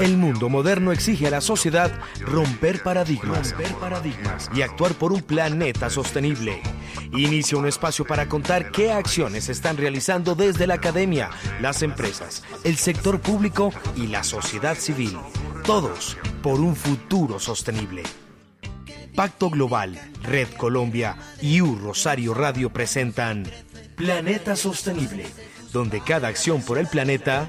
El mundo moderno exige a la sociedad romper paradigmas, paradigmas y actuar por un planeta sostenible. Inicia un espacio para contar qué acciones están realizando desde la academia, las empresas, el sector público y la sociedad civil. Todos por un futuro sostenible. Pacto Global, Red Colombia y U Rosario Radio presentan Planeta Sostenible, donde cada acción por el planeta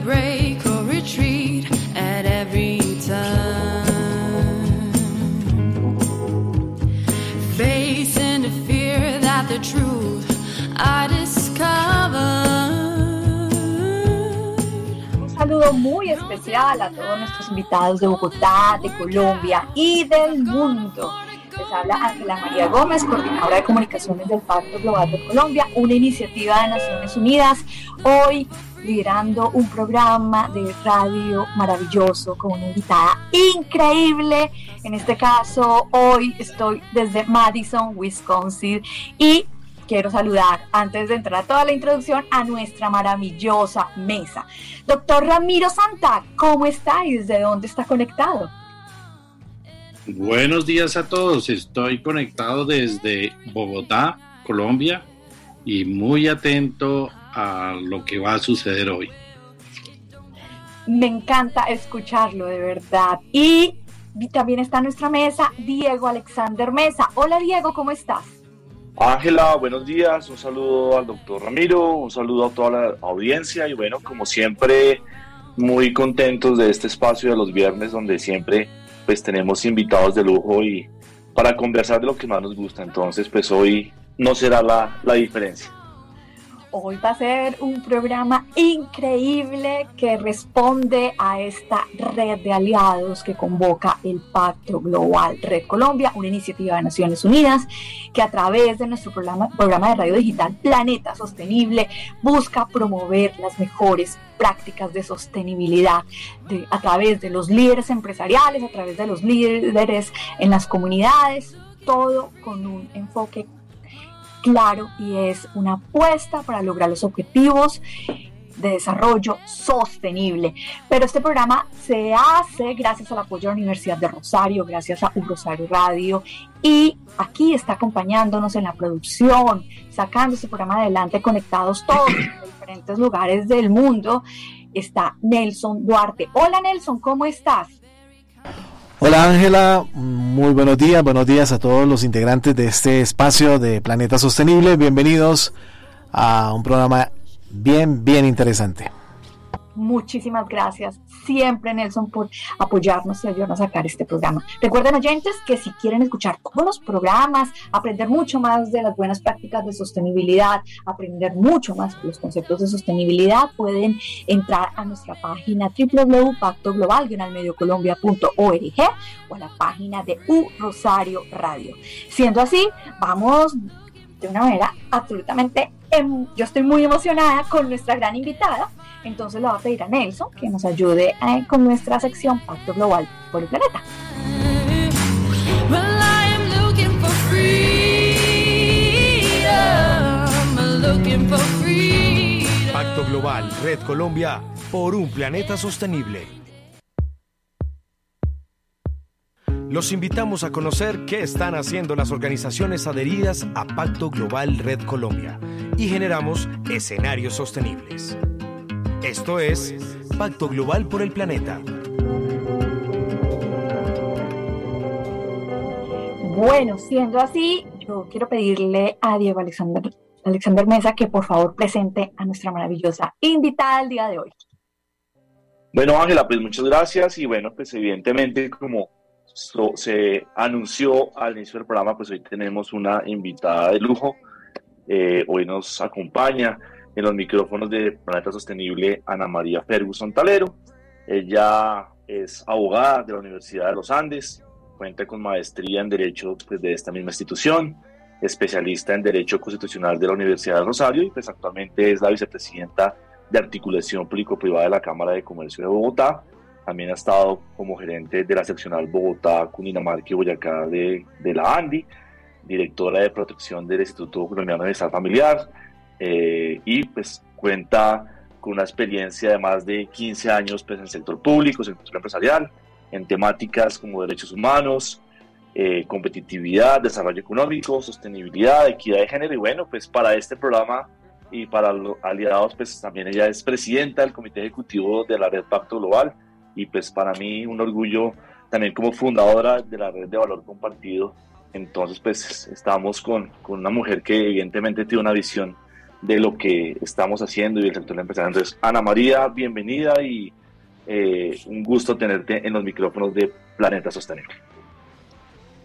break or retreat at every turn. Facing the fear that the truth I discovered. Un saludo muy especial a todos nuestros invitados de Bogotá, de Colombia y del mundo. Les habla Ángela María Gómez, coordinadora de comunicaciones del Pacto Global de Colombia, una iniciativa de Naciones Unidas. Hoy liderando un programa de radio maravilloso con una invitada increíble. En este caso, hoy estoy desde Madison, Wisconsin y quiero saludar, antes de entrar a toda la introducción, a nuestra maravillosa mesa. Doctor Ramiro Santa, ¿cómo está y desde dónde está conectado? Buenos días a todos. Estoy conectado desde Bogotá, Colombia, y muy atento a lo que va a suceder hoy. Me encanta escucharlo, de verdad. Y también está en nuestra mesa Diego Alexander Mesa. Hola Diego, ¿cómo estás? Ángela, buenos días, un saludo al doctor Ramiro, un saludo a toda la audiencia y bueno, como siempre, muy contentos de este espacio de los viernes donde siempre pues tenemos invitados de lujo y para conversar de lo que más nos gusta, entonces pues hoy no será la, la diferencia. Hoy va a ser un programa increíble que responde a esta red de aliados que convoca el Pacto Global Red Colombia, una iniciativa de Naciones Unidas que a través de nuestro programa, de radio digital Planeta Sostenible busca promover las mejores prácticas de sostenibilidad a través de los líderes empresariales, a través de los líderes en las comunidades, todo con un enfoque claro y es una apuesta para lograr los objetivos de desarrollo sostenible. Pero este programa se hace gracias al apoyo de la Universidad de Rosario, gracias a Un Rosario Radio y aquí está acompañándonos en la producción, sacando este programa adelante, conectados todos en diferentes lugares del mundo. Está Nelson Duarte. Hola Nelson, ¿cómo estás? Hola Ángela, muy buenos días, buenos días a todos los integrantes de este espacio de Planeta Sostenible. Bienvenidos a un programa bien, bien interesante. Muchísimas gracias siempre, Nelson, por apoyarnos y ayudarnos a sacar este programa. Recuerden, oyentes, que si quieren escuchar todos los programas, aprender mucho más de las buenas prácticas de sostenibilidad, aprender mucho más de los conceptos de sostenibilidad, pueden entrar a nuestra página www.pactoglobal-mediocolombia.org o a la página de U Rosario Radio. Siendo así, vamos de una manera absolutamente, em, yo estoy muy emocionada con nuestra gran invitada, entonces le voy a pedir a Nelson que nos ayude eh, con nuestra sección Pacto Global por el Planeta. Pacto Global, Red Colombia, por un planeta sostenible. Los invitamos a conocer qué están haciendo las organizaciones adheridas a Pacto Global Red Colombia y generamos escenarios sostenibles. Esto es Pacto Global por el Planeta. Bueno, siendo así, yo quiero pedirle a Diego Alexander, Alexander Mesa que por favor presente a nuestra maravillosa invitada del día de hoy. Bueno, Ángela, pues muchas gracias y bueno, pues evidentemente como se anunció al inicio del programa, pues hoy tenemos una invitada de lujo. Eh, hoy nos acompaña en los micrófonos de Planeta Sostenible Ana María Ferguson Talero. Ella es abogada de la Universidad de los Andes, cuenta con maestría en Derecho pues, de esta misma institución, especialista en Derecho Constitucional de la Universidad de Rosario y pues actualmente es la vicepresidenta de Articulación Público-Privada de la Cámara de Comercio de Bogotá. También ha estado como gerente de la seccional Bogotá, Cundinamarca y Boyacá de, de la ANDI, directora de protección del Instituto Colombiano de Estado Familiar eh, y pues cuenta con una experiencia de más de 15 años pues, en el sector público, sector empresarial, en temáticas como derechos humanos, eh, competitividad, desarrollo económico, sostenibilidad, equidad de género y bueno, pues para este programa y para los aliados, pues también ella es presidenta del comité ejecutivo de la red Pacto Global y pues para mí un orgullo también como fundadora de la red de valor compartido. Entonces pues estamos con, con una mujer que evidentemente tiene una visión de lo que estamos haciendo y del sector empresarial. Entonces, Ana María, bienvenida y eh, un gusto tenerte en los micrófonos de Planeta Sostenible.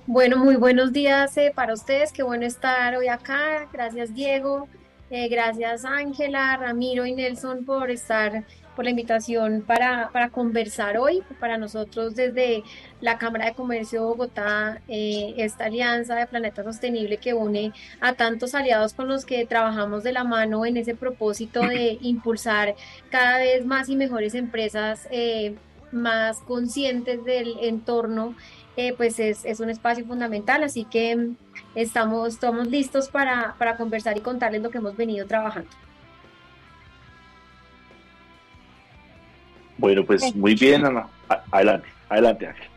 Bueno, muy buenos días eh, para ustedes, qué bueno estar hoy acá. Gracias Diego, eh, gracias Ángela, Ramiro y Nelson por estar por la invitación para, para, conversar hoy. Para nosotros desde la Cámara de Comercio de Bogotá, eh, esta alianza de Planeta Sostenible que une a tantos aliados con los que trabajamos de la mano en ese propósito de impulsar cada vez más y mejores empresas eh, más conscientes del entorno. Eh, pues es, es, un espacio fundamental, así que estamos, estamos listos para, para conversar y contarles lo que hemos venido trabajando. Bueno, pues muy bien, Ana. Adelante, adelante, Ángel.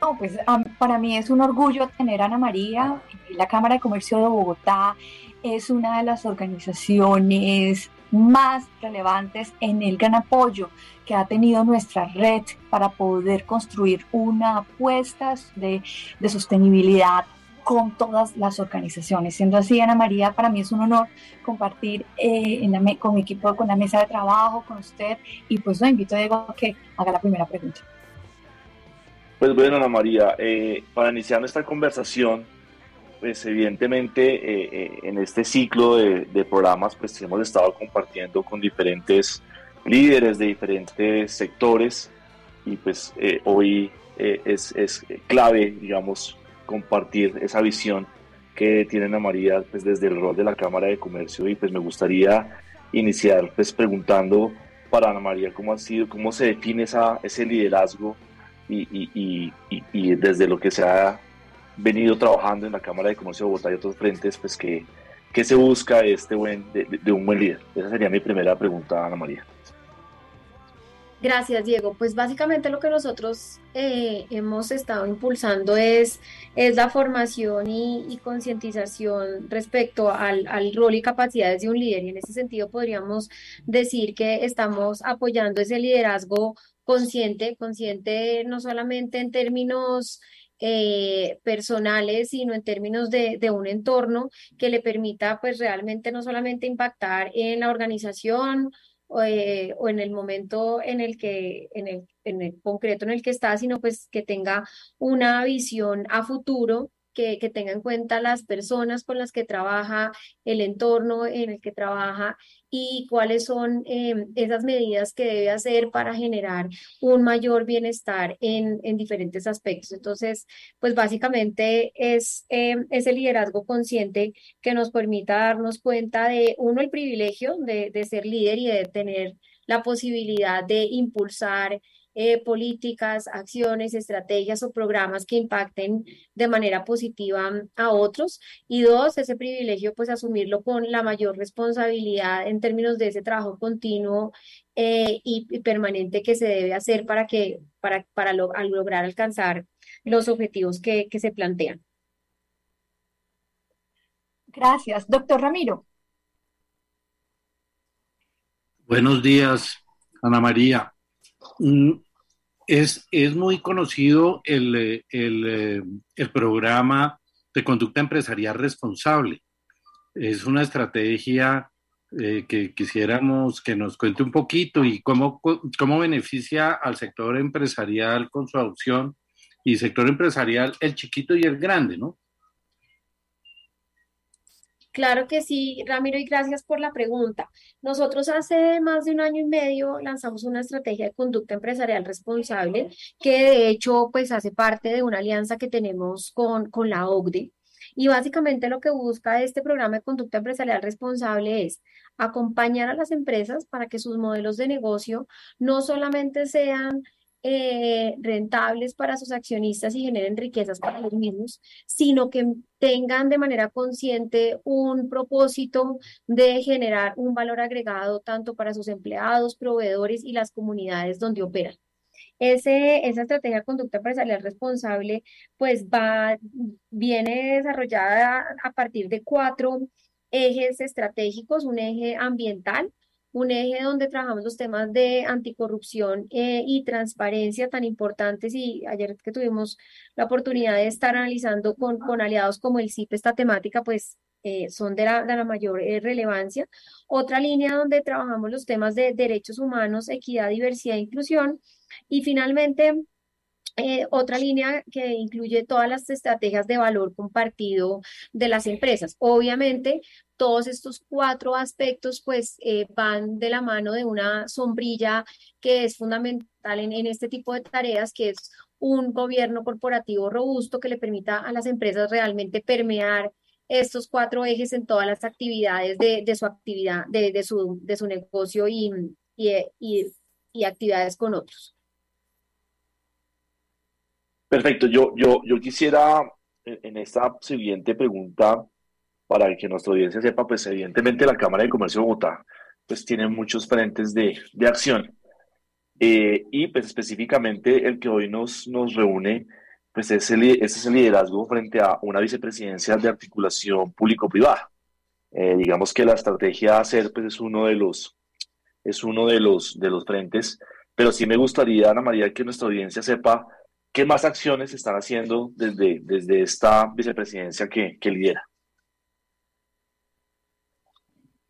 No, pues para mí es un orgullo tener a Ana María. La Cámara de Comercio de Bogotá es una de las organizaciones más relevantes en el gran apoyo que ha tenido nuestra red para poder construir una apuesta de, de sostenibilidad con todas las organizaciones. Siendo así, Ana María, para mí es un honor compartir eh, en la, con mi equipo, con la mesa de trabajo, con usted, y pues lo invito Diego a que haga la primera pregunta. Pues bueno, Ana María, eh, para iniciar nuestra conversación, pues evidentemente eh, en este ciclo de, de, programas, pues hemos estado compartiendo con diferentes líderes de diferentes sectores, y pues hoy es, es clave, digamos, compartir esa visión que tiene Ana María pues, desde el rol de la Cámara de Comercio y pues me gustaría iniciar pues preguntando para Ana María cómo ha sido, cómo se define esa, ese liderazgo y, y, y, y, desde lo que se ha venido trabajando en la Cámara de Comercio de Bogotá y otros frentes, pues que, que se busca este buen, de, de un buen líder. Esa sería mi primera pregunta, Ana María. Gracias, Diego. Pues básicamente lo que nosotros eh, hemos estado impulsando es, es la formación y, concientización respecto al, rol y capacidades de un líder. Y en ese sentido podríamos decir que estamos apoyando ese liderazgo consciente, consciente no solamente en términos eh, personales, sino en términos de, de, un entorno que le permita pues realmente no solamente impactar en la organización, eh, o en el momento en el que, en el, en el concreto en el que está, sino pues que tenga una visión a futuro que, tenga en cuenta las personas con las que trabaja, el entorno en el que trabaja y cuáles son eh, esas medidas que debe hacer para generar un mayor bienestar en, en diferentes aspectos. Entonces, pues básicamente es eh, ese liderazgo consciente que nos permita darnos cuenta de, uno, el privilegio de, de ser líder y de tener la posibilidad de impulsar eh, políticas, acciones, estrategias o programas que impacten de manera positiva a otros. Y dos, ese privilegio, pues asumirlo con la mayor responsabilidad en términos de ese trabajo continuo eh, y, permanente que se debe hacer para, que, para, para lograr alcanzar los objetivos que, que se plantean. Gracias. Doctor Ramiro. Buenos días Ana María, es, es muy conocido el, el, el programa de conducta empresarial responsable. Es una estrategia eh, que quisiéramos que nos cuente un poquito y cómo, cómo beneficia al sector empresarial con su adopción y sector empresarial el chiquito y el grande, ¿no? Claro que sí, Ramiro, y gracias por la pregunta. Nosotros hace más de un año y medio lanzamos una estrategia de conducta empresarial responsable que de hecho pues hace parte de una alianza que tenemos con, con la OCDE. Y básicamente lo que busca este programa de conducta empresarial responsable es acompañar a las empresas para que sus modelos de negocio no solamente sean eh, rentables para sus accionistas y generen riquezas para ellos mismos, sino que tengan de manera consciente un propósito de generar un valor agregado tanto para sus empleados, proveedores y las comunidades donde operan. Esa estrategia de conducta empresarial responsable, pues va, viene desarrollada a partir de cuatro ejes estratégicos, un eje ambiental, un eje donde trabajamos los temas de anticorrupción eh, y transparencia tan importantes y ayer que tuvimos la oportunidad de estar analizando con, con aliados como el CIP esta temática, pues eh, son de la, de la mayor eh, relevancia. Otra línea donde trabajamos los temas de derechos humanos, equidad, diversidad e inclusión. Y finalmente, eh, otra línea que incluye todas las estrategias de valor compartido de las empresas. Obviamente, todos estos cuatro aspectos pues eh, van de la mano de una sombrilla que es fundamental en, este tipo de tareas, que es un gobierno corporativo robusto que le permita a las empresas realmente permear estos cuatro ejes en todas las actividades de, su actividad, de, su, de su negocio y, y, y actividades con otros. Perfecto, yo, yo, yo quisiera en esta siguiente pregunta, para que nuestra audiencia sepa, pues evidentemente la Cámara de Comercio de Bogotá pues tiene muchos frentes de, de acción. Eh, y pues específicamente el que hoy nos, nos reúne, pues es el, ese es el liderazgo frente a una vicepresidencia de articulación público-privada. Eh, digamos que la estrategia hacer pues es uno de los, es uno de los, de los frentes, pero sí me gustaría, Ana María, que nuestra audiencia sepa ¿Qué más acciones están haciendo desde, desde esta vicepresidencia que, que lidera?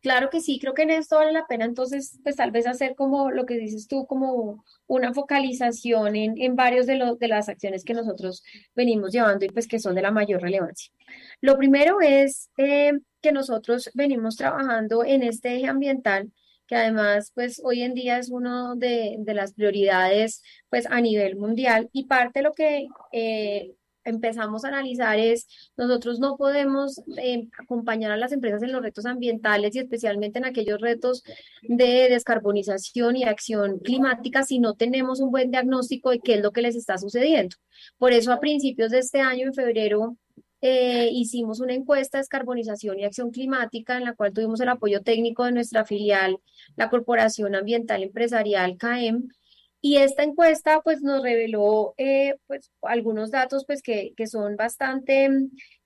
Claro que sí, creo que en esto vale la pena entonces, pues tal vez hacer como lo que dices tú, como una focalización en, en varios de, los de las acciones que nosotros venimos llevando y pues que son de la mayor relevancia. Lo primero es eh, que nosotros venimos trabajando en este eje ambiental que además pues hoy en día es una de, de, las prioridades pues a nivel mundial y parte de lo que eh, empezamos a analizar es nosotros no podemos eh, acompañar a las empresas en los retos ambientales y especialmente en aquellos retos de descarbonización y acción climática si no tenemos un buen diagnóstico de qué es lo que les está sucediendo. Por eso a principios de este año, en febrero, eh, hicimos una encuesta de descarbonización y acción climática en la cual tuvimos el apoyo técnico de nuestra filial, la Corporación Ambiental Empresarial CAEM. Y esta encuesta pues nos reveló eh, pues algunos datos pues que, que son bastante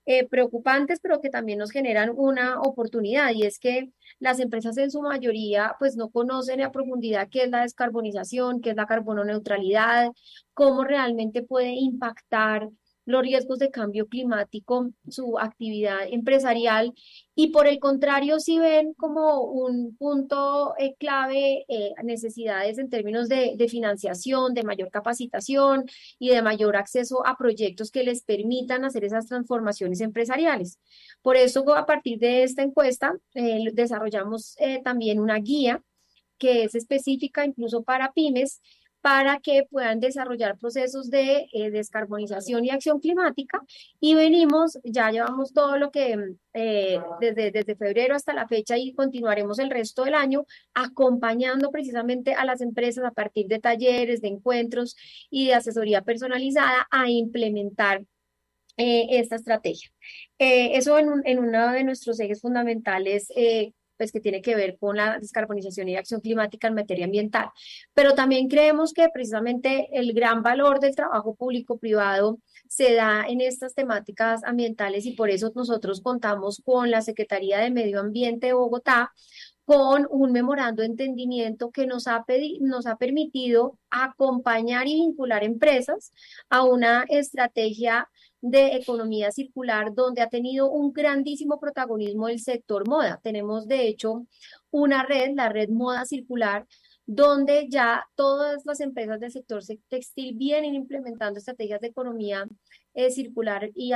eh, preocupantes, pero que también nos generan una oportunidad y es que las empresas en su mayoría pues no conocen a profundidad qué es la descarbonización, qué es la carbono neutralidad, cómo realmente puede impactar los riesgos de cambio climático, su actividad empresarial y por el contrario, si ven como un punto eh, clave eh, necesidades en términos de, financiación, de mayor capacitación y de mayor acceso a proyectos que les permitan hacer esas transformaciones empresariales. Por eso, a partir de esta encuesta, eh, desarrollamos también una guía que es específica incluso para pymes para que puedan desarrollar procesos de eh, descarbonización y acción climática. Y venimos, ya llevamos todo lo que eh, desde, desde febrero hasta la fecha y continuaremos el resto del año acompañando precisamente a las empresas a partir de talleres, de encuentros y de asesoría personalizada a implementar eh, esta estrategia. Eso en, un, en, uno de nuestros ejes fundamentales pues que tiene que ver con la descarbonización y acción climática en materia ambiental. Pero también creemos que precisamente el gran valor del trabajo público-privado se da en estas temáticas ambientales y por eso nosotros contamos con la Secretaría de Medio Ambiente de Bogotá con un memorando de entendimiento que nos ha, nos ha permitido acompañar y vincular empresas a una estrategia de economía circular donde ha tenido un grandísimo protagonismo el sector moda. Tenemos de hecho una red, la red Moda Circular, donde ya todas las empresas del sector textil vienen implementando estrategias de economía eh, circular y,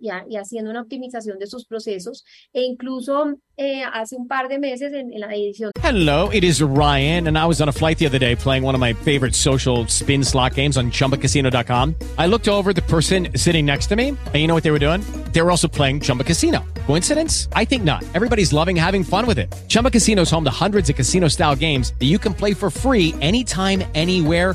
y, haciendo una optimización de sus procesos. E incluso eh, hace un par de meses en, en, la edición. Hello, it is Ryan, and I was on a flight the other day playing one of my favorite social spin slot games on chumbacasino.com. I looked over the person sitting next to me, and you know what they were doing? They were also playing Chumba Casino. Coincidence? I think not. Everybody's loving having fun with it. Chumba Casino is home to hundreds of casino style games that you can play for free anytime, anywhere,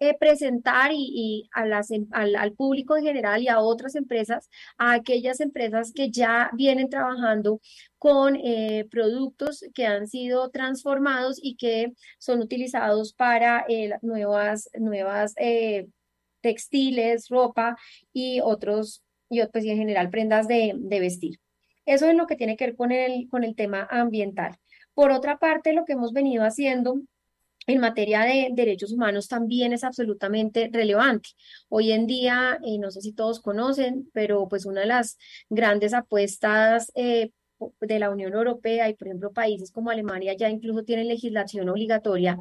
eh, presentar y, a las, em, al, público en general y a otras empresas, a aquellas empresas que ya vienen trabajando con eh, productos que han sido transformados y que son utilizados para eh, nuevas, nuevas textiles, ropa y otros, y pues en general prendas de, de vestir. Eso es lo que tiene que ver con el, con el tema ambiental. Por otra parte, lo que hemos venido haciendo en materia de derechos humanos también es absolutamente relevante. Hoy en día, eh, no sé si todos conocen, pero pues una de las grandes apuestas eh, de la Unión Europea y, por ejemplo, países como Alemania ya incluso tienen legislación obligatoria,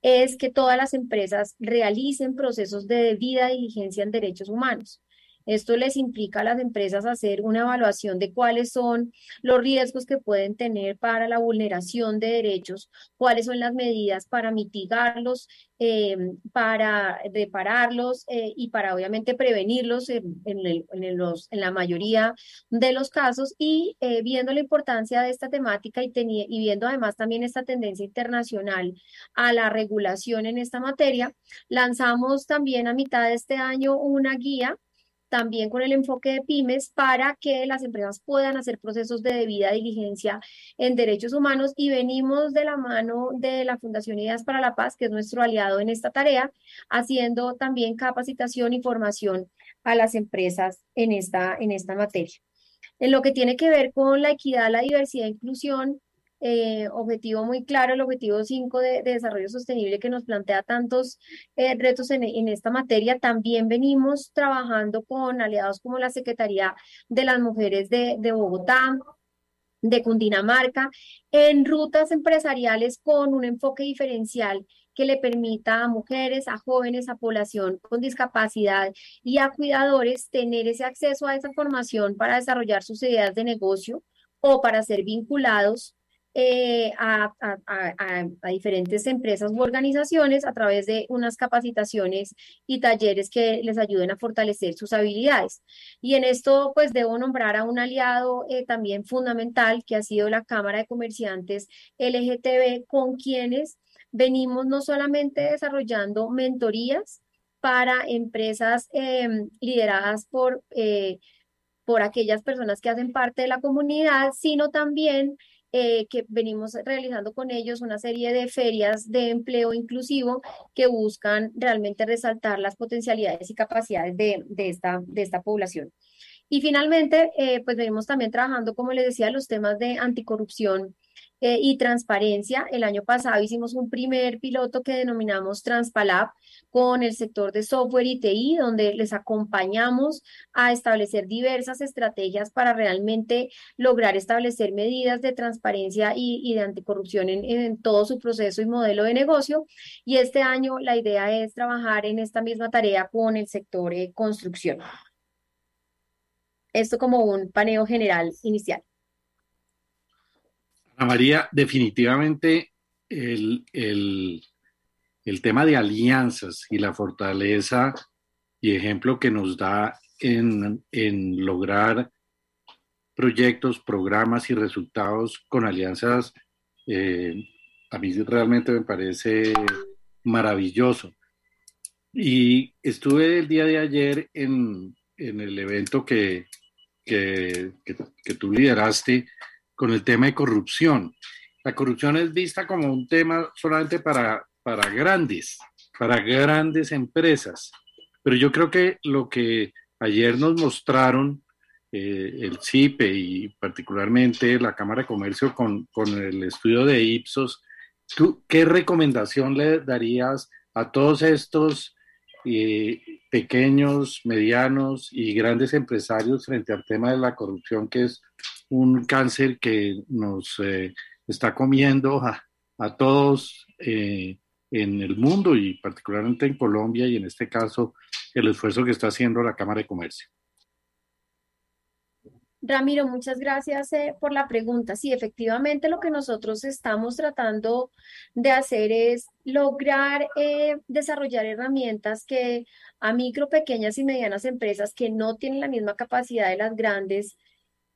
es que todas las empresas realicen procesos de debida diligencia en derechos humanos. Esto les implica a las empresas hacer una evaluación de cuáles son los riesgos que pueden tener para la vulneración de derechos, cuáles son las medidas para mitigarlos, eh, para repararlos eh, y para obviamente prevenirlos en, en, los, en, la mayoría de los casos. Y eh, viendo la importancia de esta temática y, y viendo además también esta tendencia internacional a la regulación en esta materia, lanzamos también a mitad de este año una guía también con el enfoque de pymes para que las empresas puedan hacer procesos de debida diligencia en derechos humanos y venimos de la mano de la Fundación Ideas para la Paz, que es nuestro aliado en esta tarea, haciendo también capacitación y formación a las empresas en esta, en esta materia. En lo que tiene que ver con la equidad, la diversidad e inclusión, eh, objetivo muy claro, el objetivo 5 de, desarrollo sostenible que nos plantea tantos eh, retos en, esta materia. También venimos trabajando con aliados como la Secretaría de las Mujeres de, de Bogotá, de Cundinamarca, en rutas empresariales con un enfoque diferencial que le permita a mujeres, a jóvenes, a población con discapacidad y a cuidadores tener ese acceso a esa formación para desarrollar sus ideas de negocio o para ser vinculados eh, a, diferentes empresas u organizaciones a través de unas capacitaciones y talleres que les ayuden a fortalecer sus habilidades. Y en esto, pues debo nombrar a un aliado eh, también fundamental que ha sido la Cámara de Comerciantes LGTB, con quienes venimos no solamente desarrollando mentorías para empresas em, lideradas por, eh, por aquellas personas que hacen parte de la comunidad, sino también eh, que venimos realizando con ellos una serie de ferias de empleo inclusivo que buscan realmente resaltar las potencialidades y capacidades de, de esta, de esta población. Y finalmente, eh, pues venimos también trabajando, como les decía, los temas de anticorrupción eh, y transparencia. El año pasado hicimos un primer piloto que denominamos Transpalab con el sector de software y TI, donde les acompañamos a establecer diversas estrategias para realmente lograr establecer medidas de transparencia y, de anticorrupción en, en todo su proceso y modelo de negocio. Y este año la idea es trabajar en esta misma tarea con el sector de construcción. Esto como un paneo general inicial. María, definitivamente el, el, el tema de alianzas y la fortaleza y ejemplo que nos da en, en lograr proyectos, programas y resultados con alianzas, eh, a mí realmente me parece maravilloso. Y estuve el día de ayer en, en el evento que, que, que, que, tú lideraste con el tema de corrupción. La corrupción es vista como un tema solamente para, para grandes, para grandes empresas. Pero yo creo que lo que ayer nos mostraron eh, el CIPE y particularmente la Cámara de Comercio con, con el estudio de Ipsos, ¿tú qué recomendación le darías a todos estos eh, pequeños, medianos y grandes empresarios frente al tema de la corrupción, que es un cáncer que nos eh, está comiendo a, todos eh, en el mundo y particularmente en Colombia y en este caso el esfuerzo que está haciendo la Cámara de Comercio. Ramiro, muchas gracias eh, por la pregunta. Sí, efectivamente lo que nosotros estamos tratando de hacer es lograr desarrollar herramientas que a micro, pequeñas y medianas empresas que no tienen la misma capacidad de las grandes,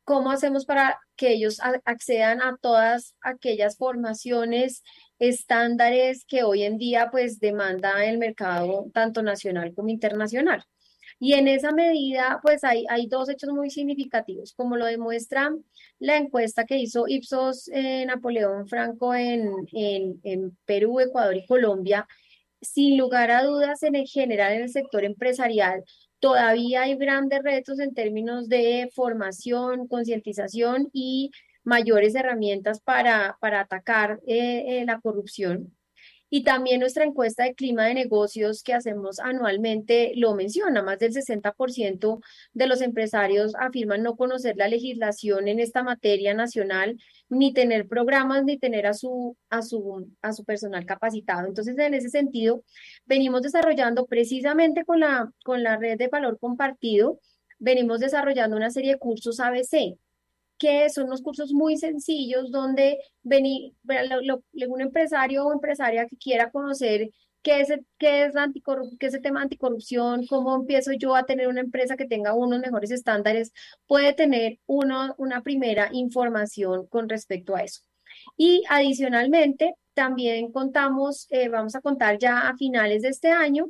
¿cómo hacemos para que ellos accedan a todas aquellas formaciones, estándares que hoy en día pues demanda el mercado tanto nacional como internacional? Y en esa medida, pues hay, hay dos hechos muy significativos, como lo demuestra la encuesta que hizo Ipsos eh, Napoleón Franco en, en, en Perú, Ecuador y Colombia. Sin lugar a dudas, en general, en el sector empresarial, todavía hay grandes retos en términos de formación, concientización y mayores herramientas para, para atacar eh, eh, la corrupción. Y también nuestra encuesta de clima de negocios que hacemos anualmente lo menciona. Más del 60% de los empresarios afirman no conocer la legislación en esta materia nacional, ni tener programas, ni tener a su, a su, a su personal capacitado. Entonces, en ese sentido, venimos desarrollando precisamente con la, con la red de valor compartido, venimos desarrollando una serie de cursos ABC que son unos cursos muy sencillos donde un empresario o empresaria que quiera conocer qué es, qué, es la qué es el tema anticorrupción, cómo empiezo yo a tener una empresa que tenga unos mejores estándares, puede tener uno, una primera información con respecto a eso. Y adicionalmente, también contamos, eh, vamos a contar ya a finales de este año,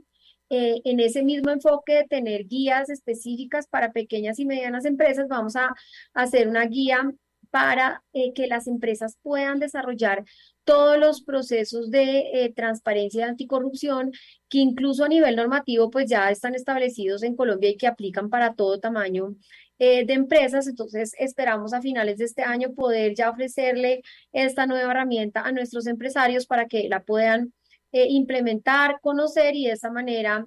eh, en ese mismo enfoque de tener guías específicas para pequeñas y medianas empresas, vamos a, hacer una guía para eh, que las empresas puedan desarrollar todos los procesos de eh, transparencia y anticorrupción que incluso a nivel normativo pues ya están establecidos en Colombia y que aplican para todo tamaño de empresas. Entonces esperamos a finales de este año poder ya ofrecerle esta nueva herramienta a nuestros empresarios para que la puedan eh, implementar, conocer y de esa manera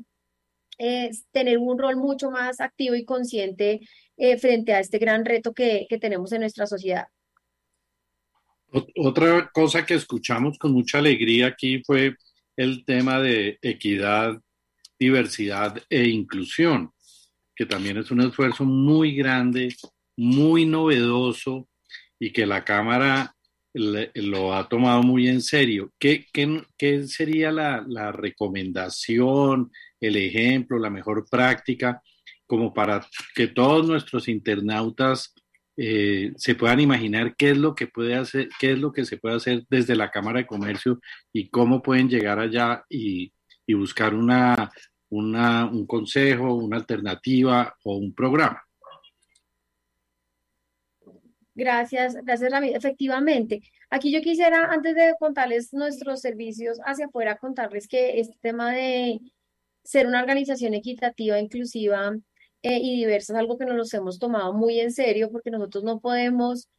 tener un rol mucho más activo y consciente eh, frente a este gran reto que, que tenemos en nuestra sociedad. Otra cosa que escuchamos con mucha alegría aquí fue el tema de equidad, diversidad e inclusión, que también es un esfuerzo muy grande, muy novedoso y que la Cámara lo ha tomado muy en serio. ¿Qué, qué, qué sería la, la, recomendación, el ejemplo, la mejor práctica, como para que todos nuestros internautas eh, se puedan imaginar qué es lo que puede hacer, qué es lo que se puede hacer desde la Cámara de Comercio y cómo pueden llegar allá y, y buscar una, una, un consejo, una alternativa o un programa? Gracias, gracias Ramiro. Efectivamente, aquí yo quisiera, antes de contarles nuestros servicios hacia afuera, contarles que este tema de ser una organización equitativa, inclusiva eh, y diversa es algo que nos hemos tomado muy en serio porque nosotros no podemos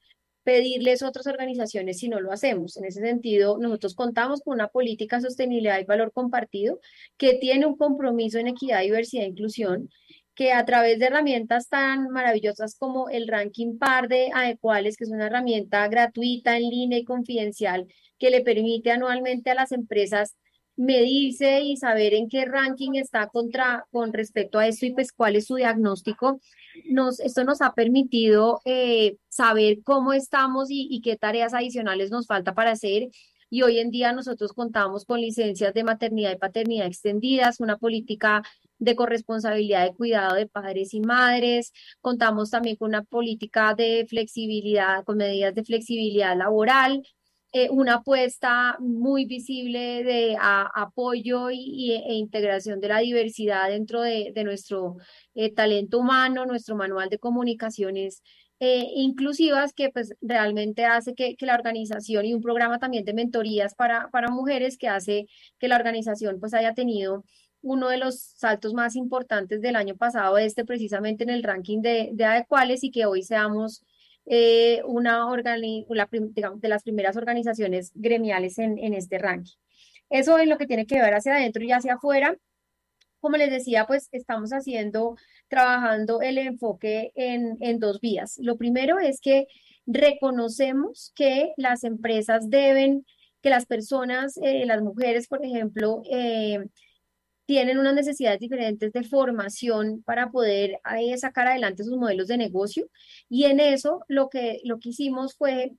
pedirles a otras organizaciones si no lo hacemos. En ese sentido, nosotros contamos con una política de sostenibilidad y valor compartido que tiene un compromiso en equidad, diversidad e inclusión que a través de herramientas tan maravillosas como el ranking par de adecuales, que es una herramienta gratuita, en línea y confidencial, que le permite anualmente a las empresas medirse y saber en qué ranking está contra, con respecto a esto y pues cuál es su diagnóstico. Nos, esto nos ha permitido eh, saber cómo estamos y, y qué tareas adicionales nos falta para hacer y hoy en día nosotros contamos con licencias de maternidad y paternidad extendidas, una política de corresponsabilidad de cuidado de padres y madres. Contamos también con una política de flexibilidad, con medidas de flexibilidad laboral. Eh, una apuesta muy visible de apoyo y, e integración de la diversidad dentro de, nuestro eh, talento humano, nuestro manual de comunicaciones eh, inclusivas que pues realmente hace que, que, la organización y un programa también de mentorías para, para mujeres que hace que la organización pues haya tenido uno de los saltos más importantes del año pasado, este precisamente en el ranking de, de adecuales y que hoy seamos eh, una la, digamos, de las primeras organizaciones gremiales en, en este ranking. Eso es lo que tiene que ver hacia adentro y hacia afuera. Como les decía, pues estamos haciendo, trabajando el enfoque en, en dos vías. Lo primero es que reconocemos que las empresas deben, que las personas, eh, las mujeres, por ejemplo, eh, tienen unas necesidades diferentes de formación para poder eh, sacar adelante sus modelos de negocio. Y en eso lo que, lo que hicimos fue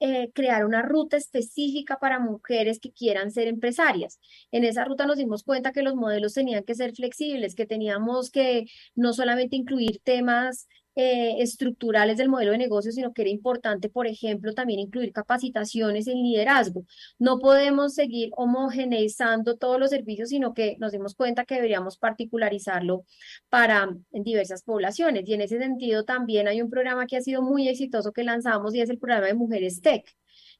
eh, crear una ruta específica para mujeres que quieran ser empresarias. En esa ruta nos dimos cuenta que los modelos tenían que ser flexibles, que teníamos que no solamente incluir temas eh, estructurales del modelo de negocio, sino que era importante, por ejemplo, también incluir capacitaciones en liderazgo. No podemos seguir homogeneizando todos los servicios, sino que nos dimos cuenta que deberíamos particularizarlo para diversas poblaciones. Y en ese sentido también hay un programa que ha sido muy exitoso que lanzamos y es el programa de Mujeres Tech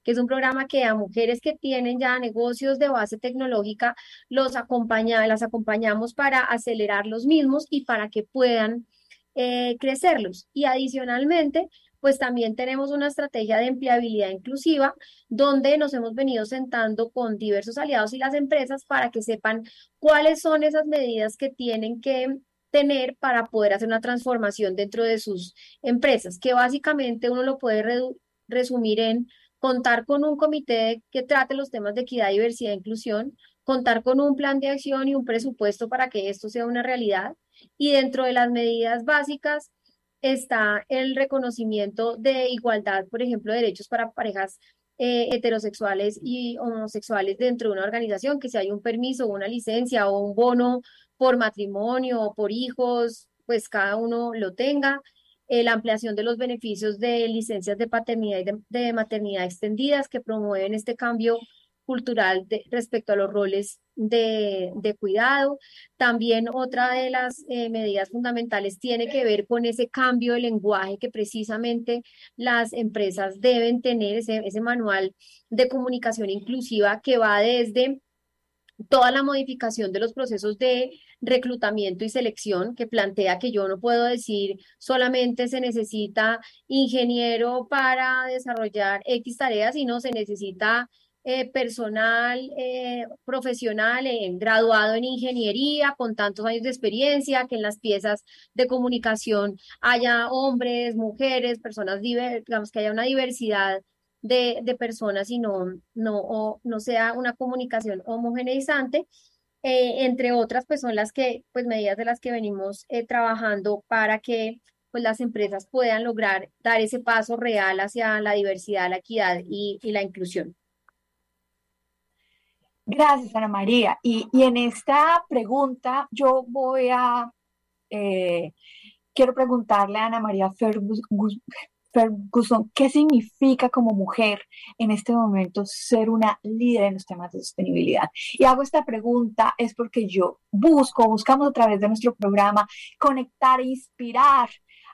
que es un programa que a mujeres que tienen ya negocios de base tecnológica los acompaña, las acompañamos para acelerar los mismos y para que puedan eh, crecerlos. Y adicionalmente, pues también tenemos una estrategia de empleabilidad inclusiva donde nos hemos venido sentando con diversos aliados y las empresas para que sepan cuáles son esas medidas que tienen que tener para poder hacer una transformación dentro de sus empresas, que básicamente uno lo puede resumir en contar con un comité que trate los temas de equidad, diversidad e inclusión, contar con un plan de acción y un presupuesto para que esto sea una realidad, y dentro de las medidas básicas está el reconocimiento de igualdad, por ejemplo, derechos para parejas eh, heterosexuales y homosexuales dentro de una organización, que si hay un permiso, una licencia o un bono por matrimonio o por hijos, pues cada uno lo tenga. Eh, la ampliación de los beneficios de licencias de paternidad y de maternidad extendidas que promueven este cambio cultural respecto a los roles de, cuidado. También otra de las eh, medidas fundamentales tiene que ver con ese cambio de lenguaje que precisamente las empresas deben tener, ese, ese manual de comunicación inclusiva que va desde toda la modificación de los procesos de reclutamiento y selección que plantea que yo no puedo decir solamente se necesita ingeniero para desarrollar X tareas, sino se necesita eh, personal eh, profesional eh, graduado en ingeniería con tantos años de experiencia, que en las piezas de comunicación haya hombres, mujeres, personas digamos que haya una diversidad de, personas y no, no, no sea una comunicación homogeneizante. entre otras, pues son las que, pues medidas de las que venimos trabajando para que pues las empresas puedan lograr dar ese paso real hacia la diversidad, la equidad y la inclusión. Gracias, Ana María. Y, en esta pregunta yo voy a, eh, quiero preguntarle a Ana María Ferguson, ¿qué significa como mujer en este momento ser una líder en los temas de sostenibilidad? Y hago esta pregunta es porque yo busco, buscamos a través de nuestro programa conectar e inspirar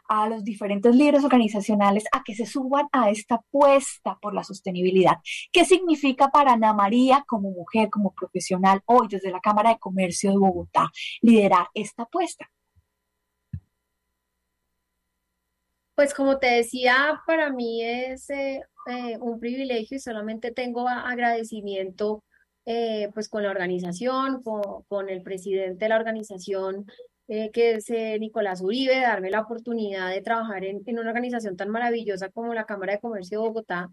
a los diferentes líderes organizacionales a que se suban a esta apuesta por la sostenibilidad. ¿Qué significa para Ana María como mujer, como profesional, hoy desde la Cámara de Comercio de Bogotá, liderar esta apuesta? Pues como te decía, para mí es eh, eh, un privilegio y solamente tengo agradecimiento eh, pues con la organización, con, con, el presidente de la organización, eh, que es eh, Nicolás Uribe, darme la oportunidad de trabajar en, en, una organización tan maravillosa como la Cámara de Comercio de Bogotá,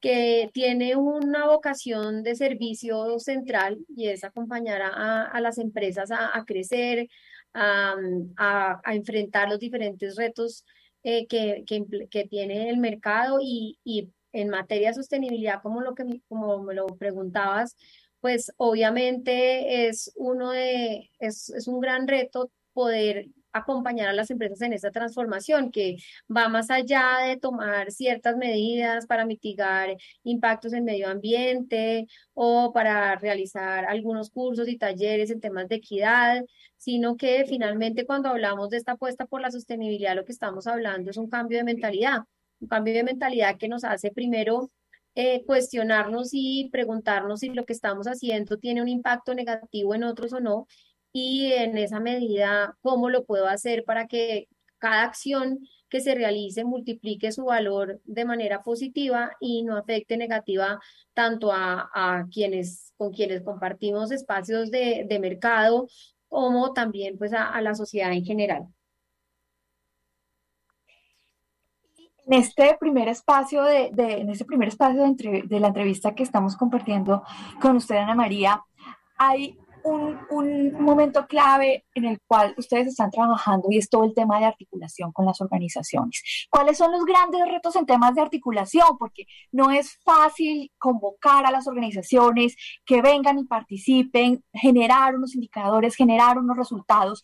que tiene una vocación de servicio central y es acompañar a, a las empresas a, a crecer, a, a, enfrentar los diferentes retos eh, que, que, que, tiene el mercado y, y en materia de sostenibilidad, como lo que como me lo preguntabas, pues obviamente es uno de, es, es un gran reto poder acompañar a las empresas en esta transformación que va más allá de tomar ciertas medidas para mitigar impactos en medio ambiente o para realizar algunos cursos y talleres en temas de equidad, sino que finalmente cuando hablamos de esta apuesta por la sostenibilidad, lo que estamos hablando es un cambio de mentalidad, un cambio de mentalidad que nos hace primero eh, cuestionarnos y preguntarnos si lo que estamos haciendo tiene un impacto negativo en otros o no, y en esa medida, cómo lo puedo hacer para que cada acción que se realice multiplique su valor de manera positiva y no afecte negativa tanto a, quienes con quienes compartimos espacios de, de mercado como también pues a, la sociedad en general. En este primer espacio de, de en este primer espacio de, la entrevista que estamos compartiendo con usted, Ana María, hay un, un, momento clave en el cual ustedes están trabajando y es todo el tema de articulación con las organizaciones. ¿Cuáles son los grandes retos en temas de articulación? Porque no es fácil convocar a las organizaciones que vengan y participen, generar unos indicadores, generar unos resultados.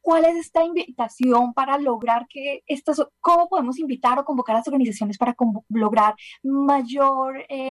¿Cuál es esta invitación para lograr que estas, cómo podemos invitar o convocar a las organizaciones para lograr mayor... Eh...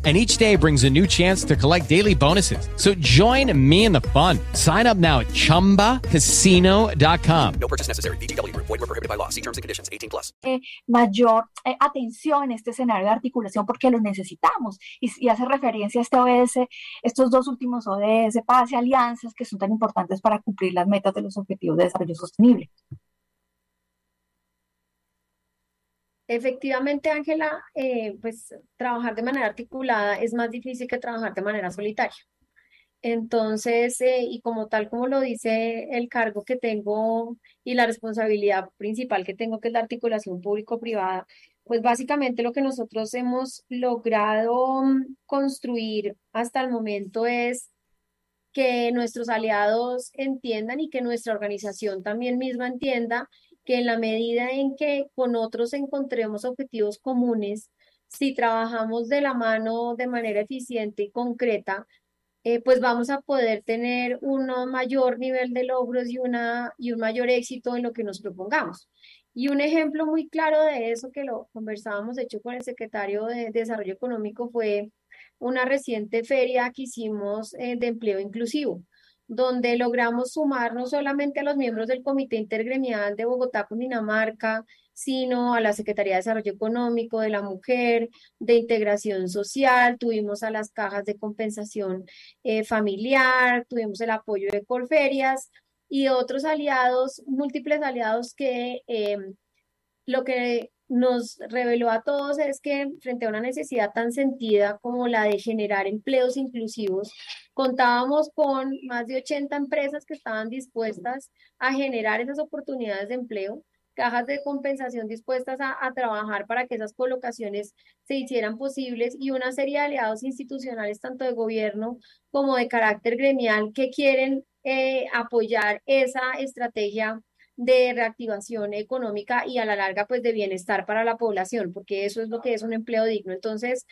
and each day brings a new chance to collect daily bonuses. So join me in the fun. Sign up now at ChumbaCasino.com. No purchase necessary. BGW. Void were prohibited by law. See terms and conditions. 18 plus. Eh, mayor eh, atención en este escenario de articulación porque lo necesitamos. Y, y, hace referencia a este ODS, estos dos últimos ODS, paz y alianzas que son tan importantes para cumplir las metas de los objetivos de desarrollo sostenible. Efectivamente, Ángela, eh, pues trabajar de manera articulada es más difícil que trabajar de manera solitaria. Entonces, eh, y como tal como lo dice el cargo que tengo y la responsabilidad principal que tengo, que es la articulación público-privada, pues básicamente lo que nosotros hemos logrado mm, construir hasta el momento es que nuestros aliados entiendan y que nuestra organización también misma entienda que en la medida en que con otros encontremos objetivos comunes, si trabajamos de la mano de manera eficiente y concreta, eh, pues vamos a poder tener un mayor nivel de logros y, una, y un mayor éxito en lo que nos propongamos. Y un ejemplo muy claro de eso que lo conversábamos, de hecho, con el secretario de, Desarrollo Económico fue una reciente feria que hicimos eh, de empleo inclusivo donde logramos sumar no solamente a los miembros del Comité Intergremial de Bogotá, Cundinamarca, sino a la Secretaría de Desarrollo Económico de la Mujer, de Integración Social, tuvimos a las cajas de compensación eh, familiar, tuvimos el apoyo de Colferias y otros aliados, múltiples aliados que eh, lo que nos reveló a todos es que frente a una necesidad tan sentida como la de generar empleos inclusivos, contábamos con más de 80 empresas que estaban dispuestas a generar esas oportunidades de empleo, cajas de compensación dispuestas a, trabajar para que esas colocaciones se hicieran posibles y una serie de aliados institucionales, tanto de gobierno como de carácter gremial, que quieren eh, apoyar esa estrategia de reactivación económica y a la larga pues de bienestar para la población, porque eso es lo que es un empleo digno. Entonces,